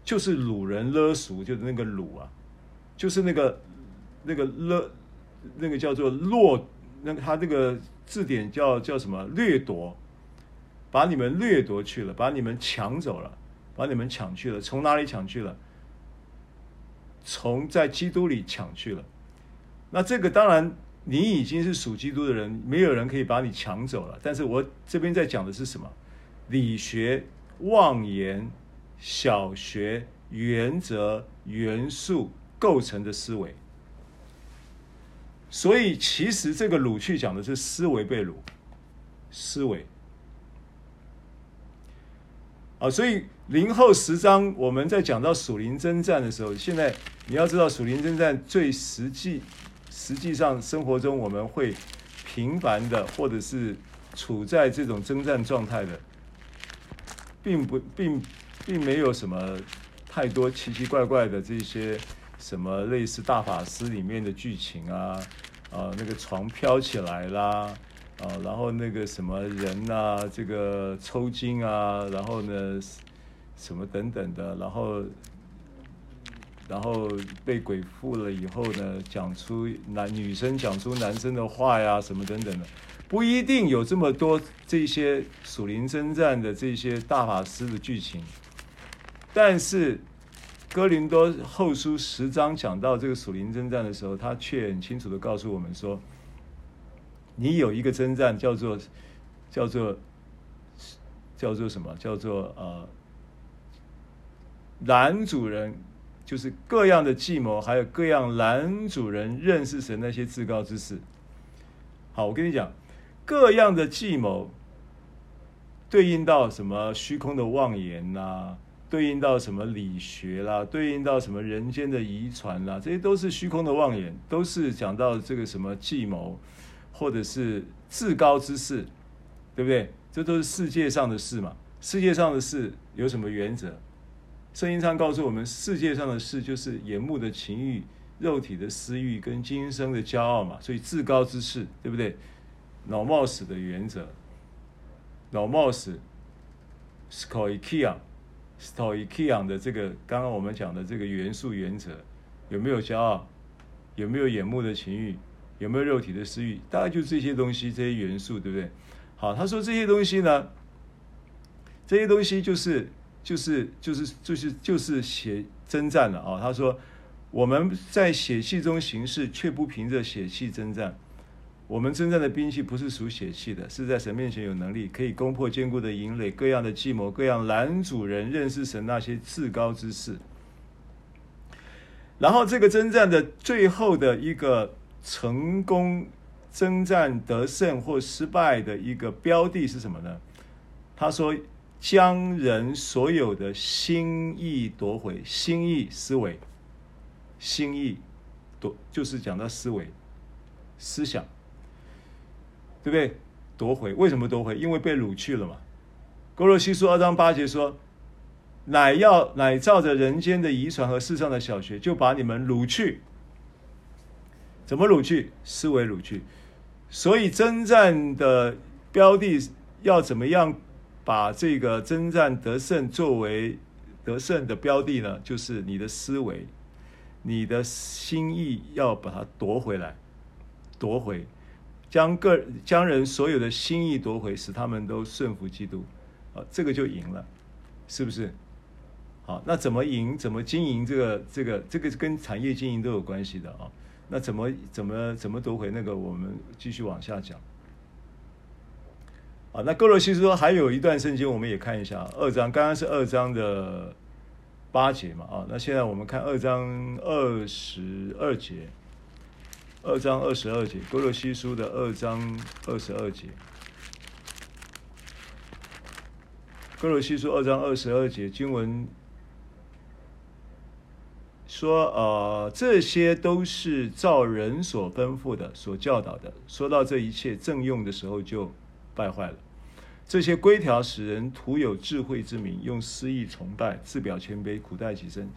就是掳人勒赎，就是那个掳啊，就是那个那个勒，那个叫做掠，那个他那个字典叫叫什么？掠夺，把你们掠夺去了，把你们抢走了，把你们抢去了。从哪里抢去了？从在基督里抢去了。那这个当然，你已经是属基督的人，没有人可以把你抢走了。但是我这边在讲的是什么？理学、妄言、小学、原则、元素构成的思维，所以其实这个掳去讲的是思维被掳，思维。啊，所以零后十章我们在讲到属灵征战的时候，现在你要知道属灵征战最实际，实际上生活中我们会频繁的，或者是处在这种征战状态的。并不并并没有什么太多奇奇怪怪的这些什么类似大法师里面的剧情啊，啊那个床飘起来啦，啊然后那个什么人呐、这个抽筋啊，然后呢什么等等的，然后然后被鬼附了以后呢，讲出男女生讲出男生的话呀，什么等等的。不一定有这么多这些属灵征战的这些大法师的剧情，但是哥林多后书十章讲到这个属灵征战的时候，他却很清楚的告诉我们说：你有一个征战叫做叫做叫做什么？叫做呃拦阻人，就是各样的计谋，还有各样拦阻人认识神那些至高之事。好，我跟你讲。各样的计谋，对应到什么虚空的妄言呐、啊？对应到什么理学啦？对应到什么人间的遗传啦？这些都是虚空的妄言，都是讲到这个什么计谋，或者是至高之事，对不对？这都是世界上的事嘛。世界上的事有什么原则？圣经上告诉我们，世界上的事就是眼目的情欲、肉体的私欲跟今生的骄傲嘛。所以至高之事，对不对？nomos 的原则，nomos，stoicheia，stoicheia 的这个刚刚我们讲的这个元素原则，有没有骄傲？有没有眼目的情欲？有没有肉体的私欲？大概就这些东西，这些元素，对不对？好，他说这些东西呢，这些东西就是就是就是就是就是血征战了啊！他说我们在血气中行事，却不凭着血气征战。我们征战的兵器不是属血气的，是在神面前有能力，可以攻破坚固的营垒，各样的计谋，各样拦阻人认识神那些至高之事。然后，这个征战的最后的一个成功征战得胜或失败的一个标的是什么呢？他说：将人所有的心意夺回，心意思维，心意夺就是讲到思维思想。对不对？夺回，为什么夺回？因为被掳去了嘛。哥罗西书二章八节说：“乃要乃照着人间的遗传和世上的小学，就把你们掳去。怎么掳去？思维掳去。所以征战的标的要怎么样把这个征战得胜作为得胜的标的呢？就是你的思维，你的心意要把它夺回来，夺回，将个将人所有的心意夺回，使他们都顺服基督，啊，这个就赢了，是不是？好，那怎么赢？怎么经营这个？这个这个跟产业经营都有关系的啊。那怎么怎么怎么夺回那个？我们继续往下讲。啊，那歌罗西书还有一段圣经，我们也看一下二章。刚刚是二章的八节嘛，啊，那现在我们看二章二十二节。二章二十二节，歌罗西书的二章二十二节。歌罗西书二章二十二节经文。说呃，这些都是照人所吩咐的，所教导的。说到这一切正用的时候，就败坏了。这些规条使人徒有智慧之名，用私意崇拜，自表谦卑，苦待己身。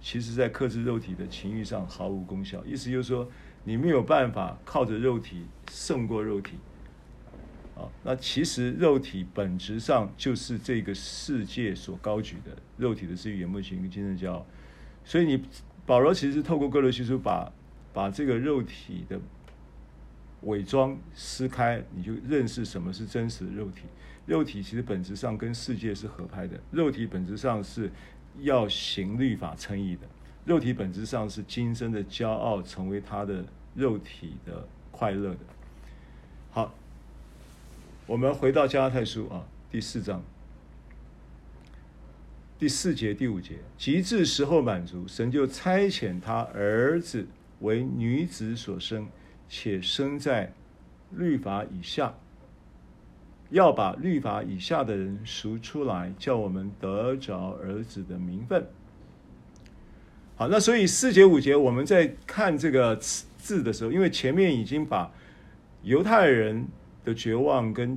其实，在克制肉体的情欲上毫无功效。意思就是说，你没有办法靠着肉体胜过肉体。啊，那其实肉体本质上就是这个世界所高举的肉体的私欲、眼目、情欲、今生骄傲。所以你保罗其实透过歌罗西书把把这个肉体的伪装撕开，你就认识什么是真实的肉体。肉体其实本质上跟世界是合拍的，肉体本质上是要行律法称义的，肉体本质上是今生的骄傲成为他的肉体的快乐的。好，我们回到加拉太书啊，第四章。第四节、第五节，极至时候满足，神就差遣他儿子为女子所生，且生在律法以下，要把律法以下的人赎出来，叫我们得着儿子的名分。好，那所以四节、五节，我们在看这个字的时候，因为前面已经把犹太人的绝望跟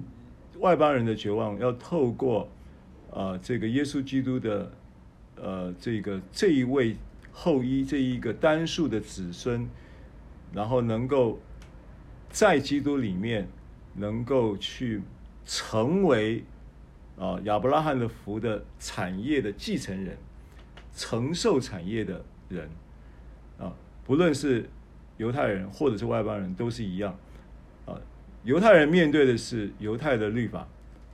外邦人的绝望，要透过。啊，这个耶稣基督的，呃，这个这一位后裔，这一个单数的子孙，然后能够在基督里面，能够去成为啊亚伯拉罕的福的产业的继承人，承受产业的人，啊，不论是犹太人或者是外邦人，都是一样，啊，犹太人面对的是犹太的律法。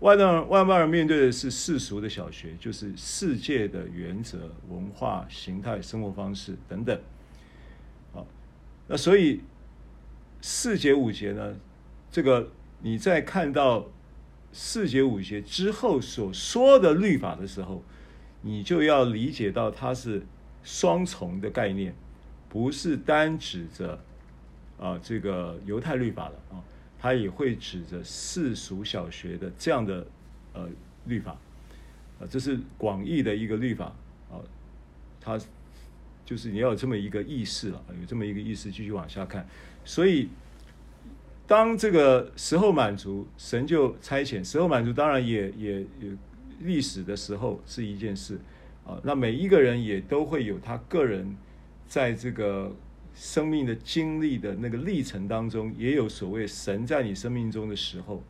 外邦人，外邦人面对的是世俗的小学，就是世界的原则、文化、形态、生活方式等等。啊，那所以四节五节呢，这个你在看到四节五节之后所说的律法的时候，你就要理解到它是双重的概念，不是单指着啊这个犹太律法了啊。他也会指着世俗小学的这样的呃律法，啊，这是广义的一个律法啊，他就是你要有这么一个意识了，有这么一个意识继续往下看。所以，当这个时候满足，神就差遣。时候满足，当然也也也历史的时候是一件事啊。那每一个人也都会有他个人在这个。生命的经历的那个历程当中，也有所谓神在你生命中的时候，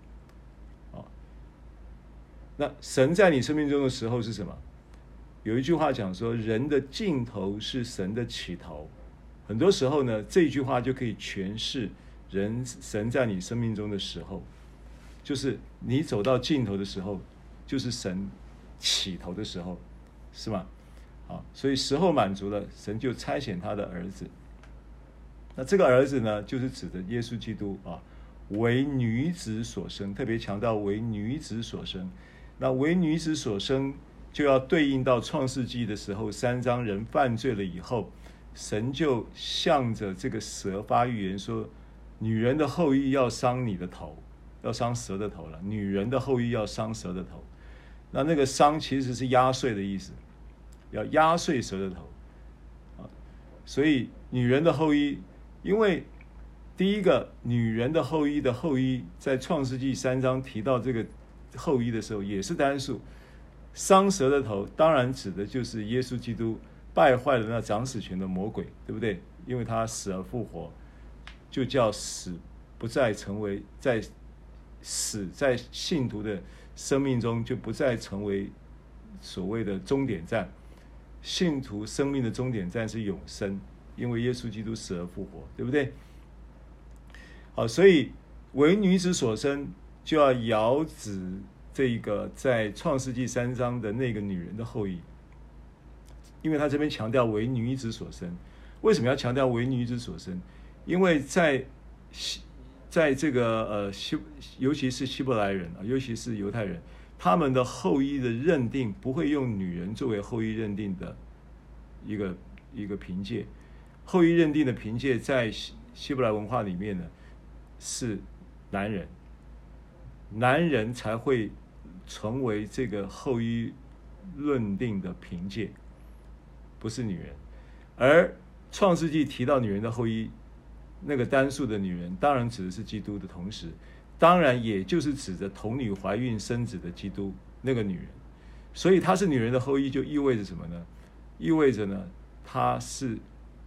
啊，那神在你生命中的时候是什么？有一句话讲说，人的尽头是神的起头。很多时候呢，这句话就可以诠释人神在你生命中的时候，就是你走到尽头的时候，就是神起头的时候，是吗？啊，所以时候满足了，神就差遣他的儿子。那这个儿子呢，就是指的耶稣基督啊，为女子所生，特别强调为女子所生。那为女子所生，就要对应到创世纪的时候，三章人犯罪了以后，神就向着这个蛇发预言说，女人的后裔要伤你的头，要伤蛇的头了。女人的后裔要伤蛇的头，那那个伤其实是压碎的意思，要压碎蛇的头啊。所以女人的后裔。因为第一个女人的后裔的后裔，在创世纪三章提到这个后裔的时候，也是单数，伤蛇的头，当然指的就是耶稣基督败坏了那掌死权的魔鬼，对不对？因为他死而复活，就叫死不再成为在死在信徒的生命中就不再成为所谓的终点站。信徒生命的终点站是永生，因为耶稣基督死而复活，对不对？好，所以为女子所生，就要遥指这一个在创世纪三章的那个女人的后裔，因为他这边强调为女子所生。为什么要强调为女子所生？因为在希，在这个呃希，尤其是希伯来人啊，尤其是犹太人，他们的后裔的认定不会用女人作为后裔认定的一个一个凭借。后裔认定的凭借在希希伯来文化里面呢，是男人，男人才会成为这个后裔认定的凭借，不是女人，而。创世纪提到女人的后裔，那个单数的女人，当然指的是基督的同时，当然也就是指着童女怀孕生子的基督那个女人，所以她是女人的后裔，就意味着什么呢？意味着呢，她是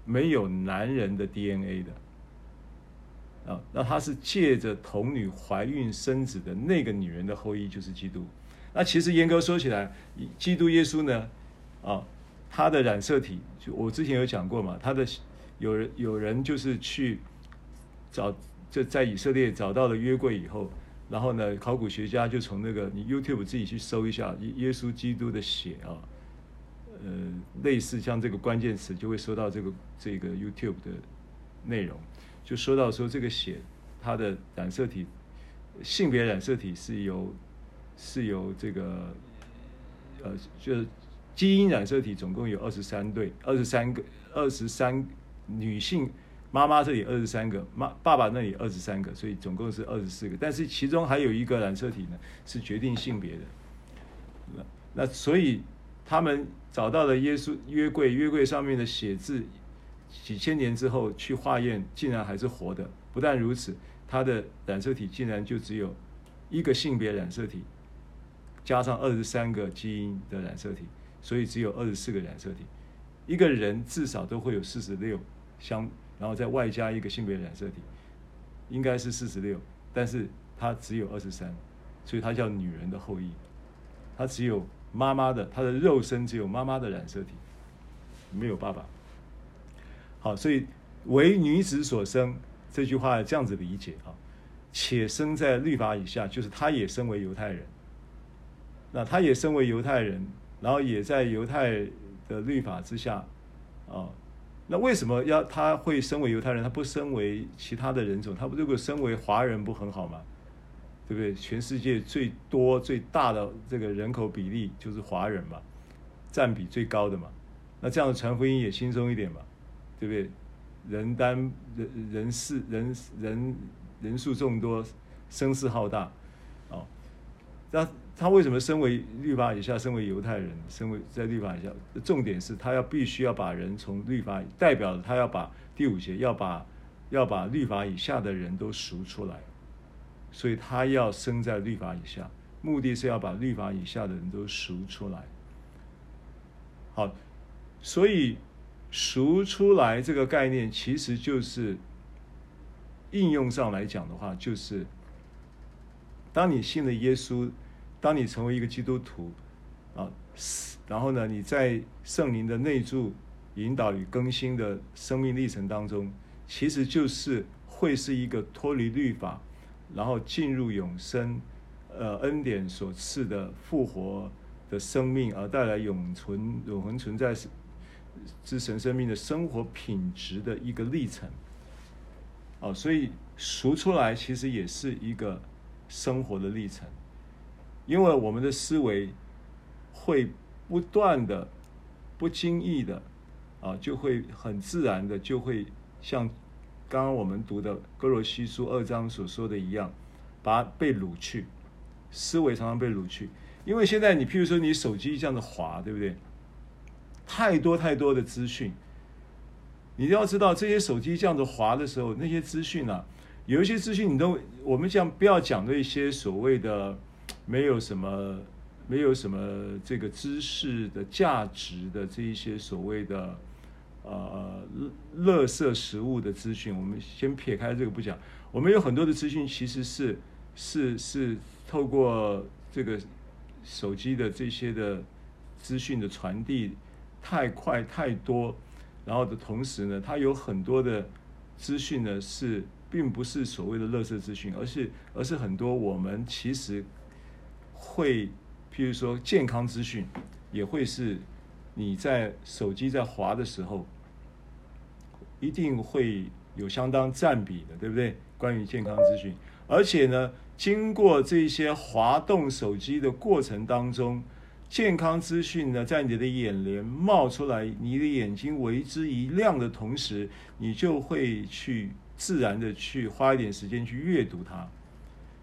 没有男人的 DNA 的啊，那她是借着童女怀孕生子的那个女人的后裔，就是基督。那其实严格说起来，基督耶稣呢，啊。他的染色体，就我之前有讲过嘛，他的有人有人就是去找，就在以色列找到了约柜以后，然后呢，考古学家就从那个你 YouTube 自己去搜一下耶稣基督的血啊，呃，类似像这个关键词就会搜到这个这个 YouTube 的内容，就说到说这个血它的染色体性别染色体是由是由这个呃就是。基因染色体总共有二十三对，二十三个，二十三女性妈妈这里二十三个，妈爸爸那里二十三个，所以总共是二十四个。但是其中还有一个染色体呢，是决定性别的。那那所以他们找到了耶稣约柜，约柜上面的写字，几千年之后去化验，竟然还是活的。不但如此，他的染色体竟然就只有一个性别染色体，加上二十三个基因的染色体。所以只有二十四个染色体，一个人至少都会有四十六相，然后再外加一个性别染色体，应该是四十六，但是他只有二十三，所以他叫女人的后裔，他只有妈妈的，他的肉身只有妈妈的染色体，没有爸爸。好，所以为女子所生这句话这样子理解啊，且生在律法以下，就是他也身为犹太人，那他也身为犹太人。然后也在犹太的律法之下，啊，那为什么要他会身为犹太人，他不身为其他的人种？他不如果身为华人不很好吗？对不对？全世界最多最大的这个人口比例就是华人嘛，占比最高的嘛。那这样的传福音也轻松一点嘛，对不对？人单人人事人人人数众多，声势浩大，那。他为什么身为律法以下，身为犹太人，身为在律法以下？重点是他要必须要把人从律法，代表他要把第五节要把要把律法以下的人都赎出来，所以他要生在律法以下，目的是要把律法以下的人都赎出来。好，所以赎出来这个概念其实就是应用上来讲的话，就是当你信了耶稣。当你成为一个基督徒，啊，然后呢，你在圣灵的内住、引导与更新的生命历程当中，其实就是会是一个脱离律法，然后进入永生，呃，恩典所赐的复活的生命，而带来永存、永恒存在之神生命的生活品质的一个历程。哦，所以赎出来其实也是一个生活的历程。因为我们的思维会不断的、不经意的啊，就会很自然的就会像刚刚我们读的哥罗西书二章所说的一样，把被掳去，思维常常被掳去。因为现在你譬如说你手机这样的滑，对不对？太多太多的资讯，你要知道这些手机这样子滑的时候，那些资讯啊，有一些资讯你都我们讲不要讲那些所谓的。没有什么没有什么这个知识的价值的这一些所谓的呃垃圾食物的资讯，我们先撇开这个不讲。我们有很多的资讯其实是是是透过这个手机的这些的资讯的传递太快太多，然后的同时呢，它有很多的资讯呢是并不是所谓的垃圾资讯，而是而是很多我们其实会。譬如说，健康资讯也会是你在手机在滑的时候，一定会有相当占比的，对不对？关于健康资讯，而且呢，经过这些滑动手机的过程当中，健康资讯呢，在你的眼帘冒出来，你的眼睛为之一亮的同时，你就会去自然的去花一点时间去阅读它，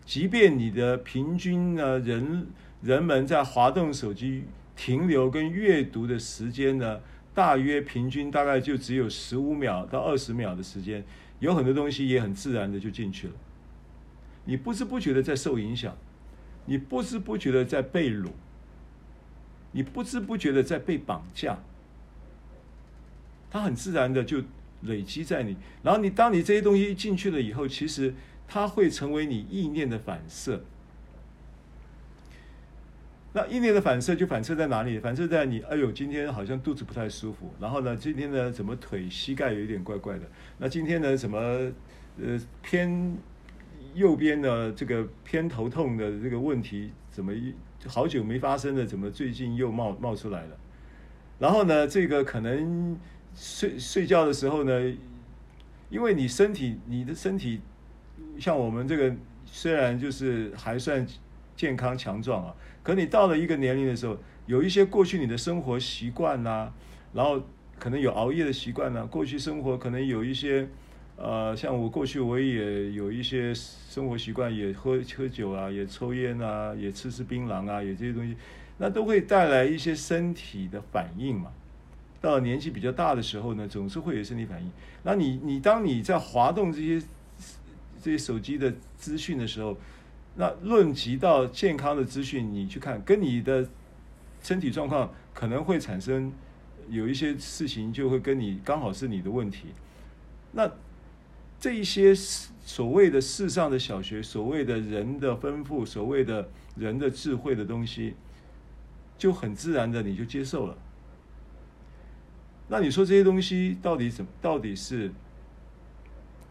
即便你的平均呢人。人们在滑动手机停留跟阅读的时间呢，大约平均大概就只有十五秒到二十秒的时间，有很多东西也很自然的就进去了。你不知不觉的在受影响，你不知不觉的在被掳，你不知不觉的在被绑架，它很自然的就累积在你，然后你当你这些东西进去了以后，其实它会成为你意念的反射。那意念的反射就反射在哪里？反射在你，哎呦，今天好像肚子不太舒服。然后呢，今天呢，怎么腿膝盖有一点怪怪的？那今天呢，什么呃偏右边的这个偏头痛的这个问题，怎么好久没发生的，怎么最近又冒冒出来了？然后呢，这个可能睡睡觉的时候呢，因为你身体，你的身体像我们这个虽然就是还算健康强壮啊。可你到了一个年龄的时候，有一些过去你的生活习惯呐，然后可能有熬夜的习惯呐，过去生活可能有一些，呃，像我过去我也有一些生活习惯，也喝喝酒啊，也抽烟啊，也吃吃槟榔啊，也这些东西，那都会带来一些身体的反应嘛。到年纪比较大的时候呢，总是会有身体反应。那你你当你在滑动这些这些手机的资讯的时候，那论及到健康的资讯，你去看，跟你的身体状况可能会产生有一些事情，就会跟你刚好是你的问题。那这一些所谓的世上的小学，所谓的人的吩咐，所谓的人的智慧的东西，就很自然的你就接受了。那你说这些东西到底怎？到底是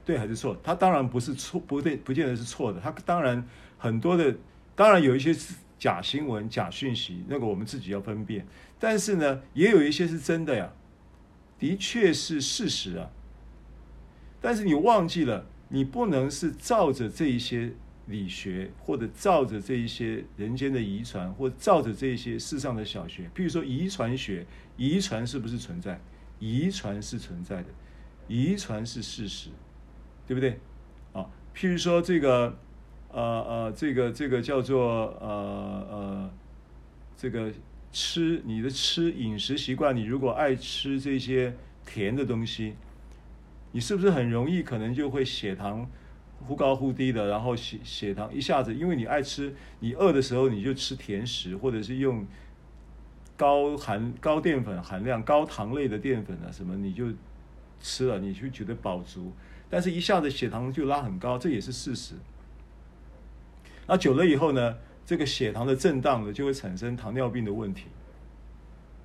对还是错？它当然不是错，不对，不见得是错的。它当然。很多的，当然有一些是假新闻、假讯息，那个我们自己要分辨。但是呢，也有一些是真的呀，的确是事实啊。但是你忘记了，你不能是照着这一些理学，或者照着这一些人间的遗传，或照着这一些世上的小学。譬如说遗传学，遗传是不是存在？遗传是存在的，遗传是事实，对不对？啊，譬如说这个。呃呃，这个这个叫做呃呃，这个吃你的吃饮食习惯，你如果爱吃这些甜的东西，你是不是很容易可能就会血糖忽高忽低的，然后血血糖一下子，因为你爱吃，你饿的时候你就吃甜食，或者是用高含高淀粉含量、高糖类的淀粉啊什么，你就吃了，你就觉得饱足，但是一下子血糖就拉很高，这也是事实。那久了以后呢，这个血糖的震荡呢，就会产生糖尿病的问题，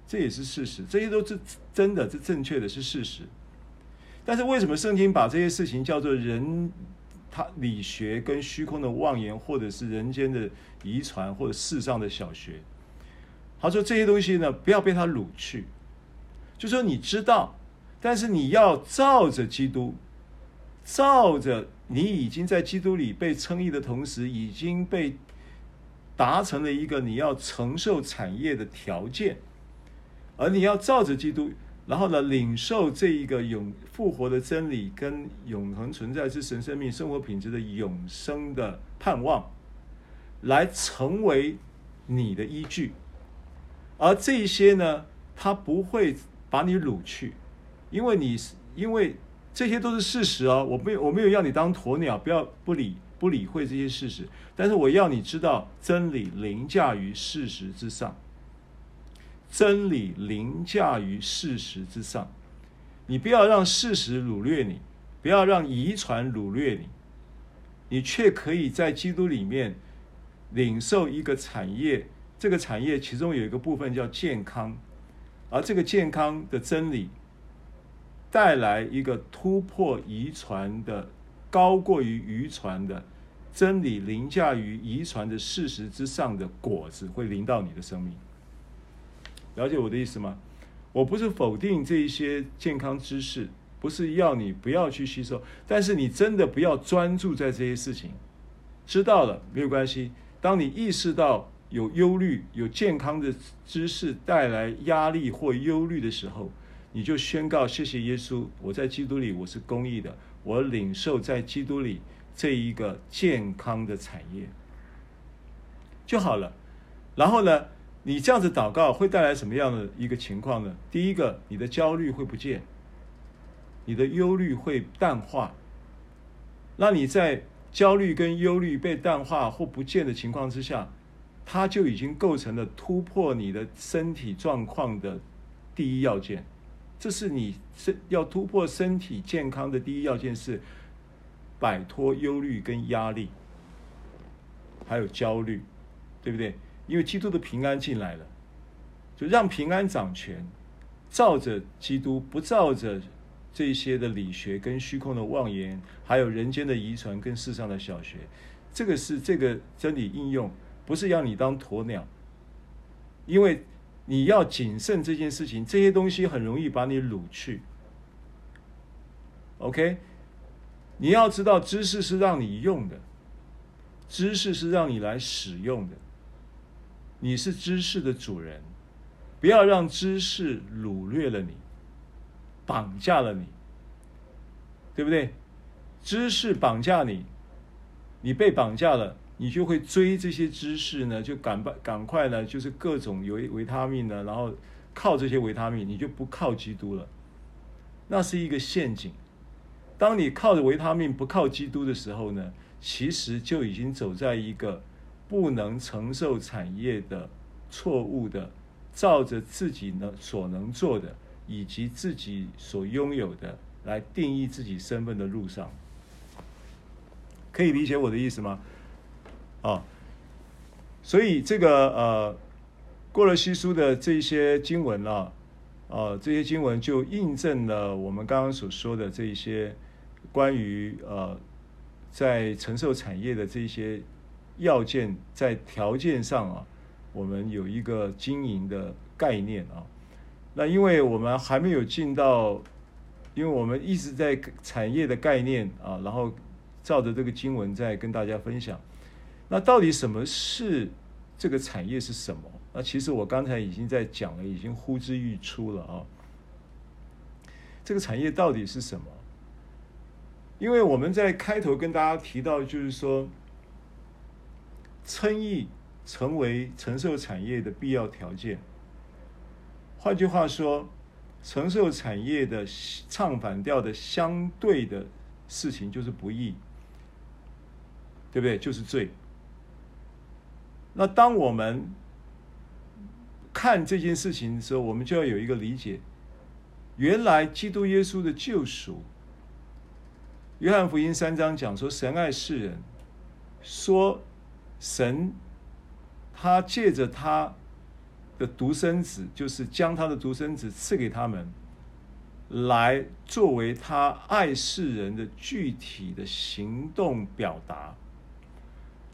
这也是事实，这些都是真的，是正确的，是事实。但是为什么圣经把这些事情叫做人他理学跟虚空的妄言，或者是人间的遗传，或者世上的小学？他说这些东西呢，不要被他掳去，就说你知道，但是你要照着基督，照着。你已经在基督里被称义的同时，已经被达成了一个你要承受产业的条件，而你要照着基督，然后呢，领受这一个永复活的真理跟永恒存在之神生命生活品质的永生的盼望，来成为你的依据，而这些呢，它不会把你掳去，因为你因为。这些都是事实哦，我没有我没有要你当鸵鸟，不要不理，不理会这些事实。但是我要你知道，真理凌驾于事实之上。真理凌驾于事实之上。你不要让事实掳掠你，不要让遗传掳掠你，你却可以在基督里面领受一个产业。这个产业其中有一个部分叫健康，而这个健康的真理带来一个突破遗传的、高过于遗传的真理，凌驾于遗传的事实之上的果子会临到你的生命。了解我的意思吗？我不是否定这一些健康知识，不是要你不要去吸收，但是你真的不要专注在这些事情。知道了没有关系。当你意识到，有忧虑、有健康的知识带来压力或忧虑的时候，你就宣告：谢谢耶稣，我在基督里我是公义的，我领受在基督里这一个健康的产业就好了。然后呢，你这样子祷告会带来什么样的一个情况呢？第一个，你的焦虑会不见，你的忧虑会淡化。那你在焦虑跟忧虑被淡化或不见的情况之下，它就已经构成了突破你的身体状况的第一要件，这是你身要突破身体健康的第一要件，是摆脱忧虑跟压力，还有焦虑，对不对？因为基督的平安进来了，就让平安掌权，照着基督，不照着这些的理学跟虚空的妄言，还有人间的遗传跟世上的小学，这个是这个真理应用。不是要你当鸵鸟，因为你要谨慎这件事情，这些东西很容易把你掳去。OK，你要知道，知识是让你用的，知识是让你来使用的，你是知识的主人，不要让知识掳掠了你，绑架了你，对不对？知识绑架你，你被绑架了。你就会追这些知识呢，就赶快赶快呢，就是各种维维他命呢，然后靠这些维他命，你就不靠基督了。那是一个陷阱。当你靠着维他命不靠基督的时候呢，其实就已经走在一个不能承受产业的错误的，照着自己呢所能做的，以及自己所拥有的来定义自己身份的路上。可以理解我的意思吗？啊，所以这个呃，过了西书的这些经文啊，呃，这些经文就印证了我们刚刚所说的这一些关于呃，在承受产业的这些要件，在条件上啊，我们有一个经营的概念啊。那因为我们还没有进到，因为我们一直在产业的概念啊，然后照着这个经文在跟大家分享。那到底什么是这个产业是什么？那其实我刚才已经在讲了，已经呼之欲出了啊。这个产业到底是什么？因为我们在开头跟大家提到，就是说，称义成为承受产业的必要条件。换句话说，承受产业的唱反调的相对的事情就是不义，对不对？就是罪。那当我们看这件事情的时候，我们就要有一个理解：原来基督耶稣的救赎。约翰福音三章讲说，神爱世人，说神他借着他的独生子，就是将他的独生子赐给他们，来作为他爱世人的具体的行动表达。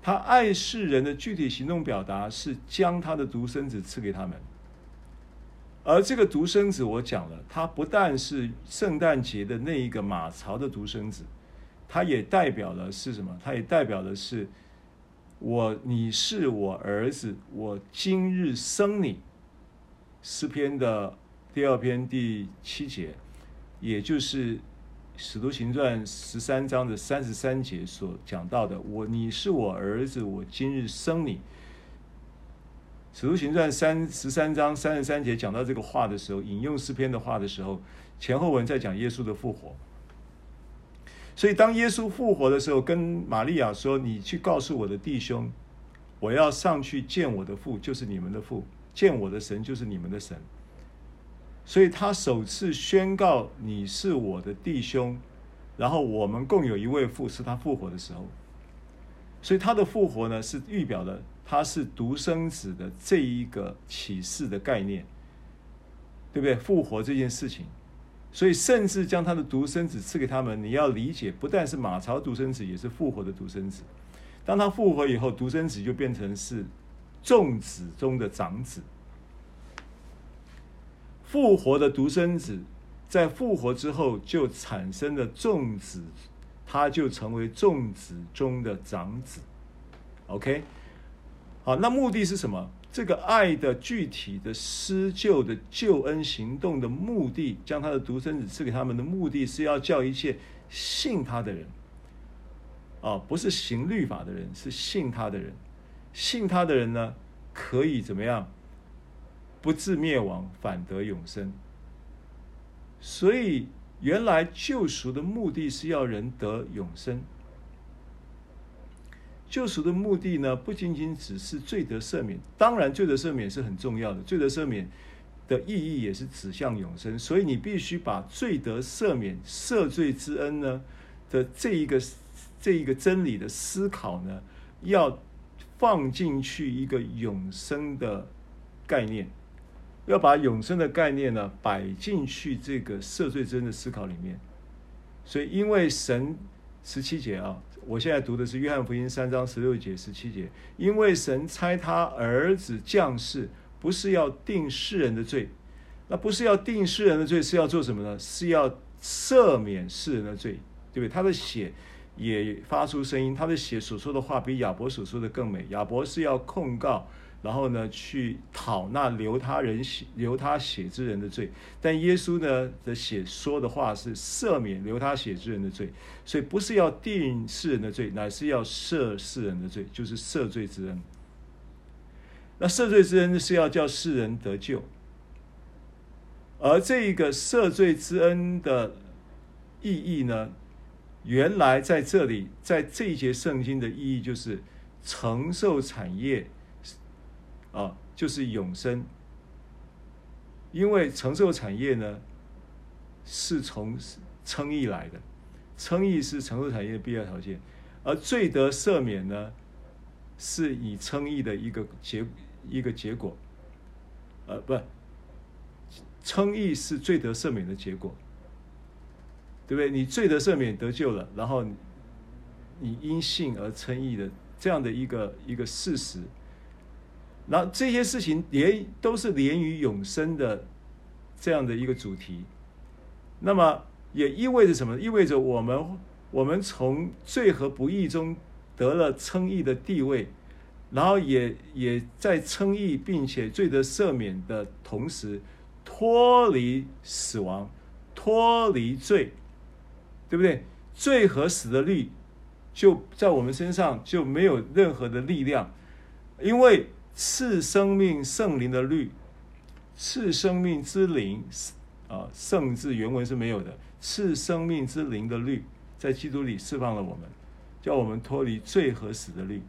他爱世人的具体行动表达是将他的独生子赐给他们，而这个独生子，我讲了，他不但是圣诞节的那一个马槽的独生子，他也代表了是什么？他也代表的是我，你是我儿子，我今日生你。诗篇的第二篇第七节，也就是。《使徒行传》十三章的三十三节所讲到的，我你是我儿子，我今日生你。《使徒行传》三十三章三十三节讲到这个话的时候，引用诗篇的话的时候，前后文在讲耶稣的复活。所以当耶稣复活的时候，跟玛利亚说：“你去告诉我的弟兄，我要上去见我的父，就是你们的父；见我的神，就是你们的神。”所以他首次宣告：“你是我的弟兄。”然后我们共有一位父，是他复活的时候。所以他的复活呢，是预表的他是独生子的这一个启示的概念，对不对？复活这件事情，所以甚至将他的独生子赐给他们。你要理解，不但是马槽独生子，也是复活的独生子。当他复活以后，独生子就变成是众子中的长子。复活的独生子，在复活之后就产生了众子，他就成为众子中的长子。OK，好，那目的是什么？这个爱的具体的施救的救恩行动的目的，将他的独生子赐给他们的目的是要叫一切信他的人，啊，不是行律法的人，是信他的人。信他的人呢，可以怎么样？不至灭亡，反得永生。所以，原来救赎的目的是要人得永生。救赎的目的呢，不仅仅只是罪得赦免，当然罪得赦免是很重要的，罪得赦免的意义也是指向永生。所以，你必须把罪得赦免、赦罪之恩呢的这一个这一个真理的思考呢，要放进去一个永生的概念。要把永生的概念呢摆进去这个赦罪之恩的思考里面，所以因为神十七节啊，我现在读的是约翰福音三章十六节十七节，因为神差他儿子降世，不是要定世人的罪，那不是要定世人的罪，是要做什么呢？是要赦免世人的罪，对不对？他的血也发出声音，他的血所说的话比亚伯所说的更美。亚伯是要控告。然后呢，去讨那留他人血、留他血之人的罪，但耶稣呢的血说的话是赦免留他血之人的罪，所以不是要定世人的罪，乃是要赦世人的罪，就是赦罪之恩。那赦罪之恩是要叫世人得救，而这一个赦罪之恩的意义呢，原来在这里，在这一节圣经的意义就是承受产业。啊，就是永生，因为承受产业呢，是从称义来的，称义是承受产业的必要条件，而罪得赦免呢，是以称义的一个结一个结果，呃，不，称义是罪得赦免的结果，对不对？你罪得赦免得救了，然后你因信而称义的这样的一个一个事实。那这些事情连都是连于永生的这样的一个主题，那么也意味着什么？意味着我们我们从罪和不义中得了称义的地位，然后也也在称义并且罪得赦免的同时，脱离死亡，脱离罪，对不对？罪和死的律就在我们身上就没有任何的力量，因为。赐生命圣灵的律，赐生命之灵，啊，圣字原文是没有的。赐生命之灵的律，在基督里释放了我们，叫我们脱离罪和死的律。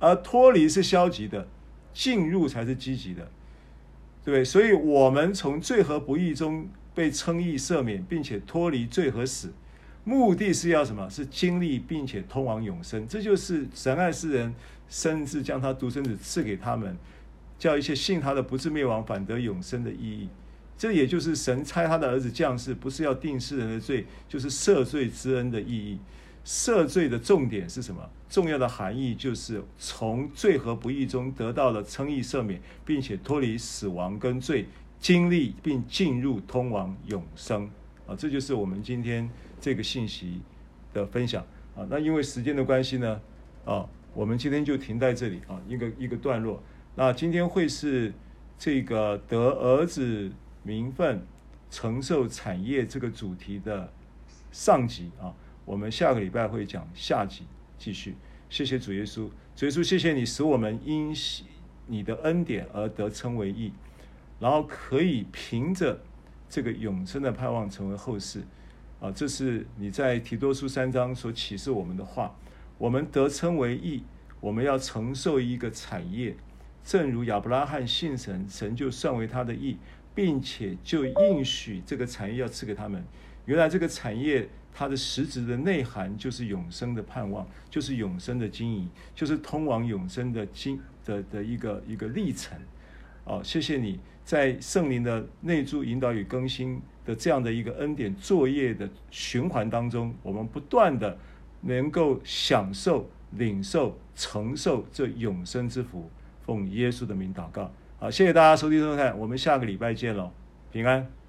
而脱离是消极的，进入才是积极的，对对？所以，我们从罪和不义中被称义赦免，并且脱离罪和死，目的是要什么？是经历并且通往永生。这就是神爱世人。甚至将他独生子赐给他们，叫一切信他的不至灭亡，反得永生的意义。这也就是神差他的儿子降世，不是要定世人的罪，就是赦罪之恩的意义。赦罪的重点是什么？重要的含义就是从罪和不义中得到了称义赦免，并且脱离死亡跟罪，经历并进入通往永生。啊，这就是我们今天这个信息的分享。啊，那因为时间的关系呢，啊。我们今天就停在这里啊，一个一个段落。那今天会是这个得儿子名分、承受产业这个主题的上集啊。我们下个礼拜会讲下集，继续。谢谢主耶稣，主耶稣，谢谢你使我们因你的恩典而得称为义，然后可以凭着这个永生的盼望成为后世。啊，这是你在提多书三章所启示我们的话。我们得称为义，我们要承受一个产业，正如亚伯拉罕信神，神就算为他的义，并且就应许这个产业要赐给他们。原来这个产业它的实质的内涵就是永生的盼望，就是永生的经营，就是通往永生的经的的一个一个历程。哦，谢谢你在圣灵的内住、引导与更新的这样的一个恩典作业的循环当中，我们不断的。能够享受、领受、承受这永生之福，奉耶稣的名祷告。好，谢谢大家收听收看，我们下个礼拜见喽，平安。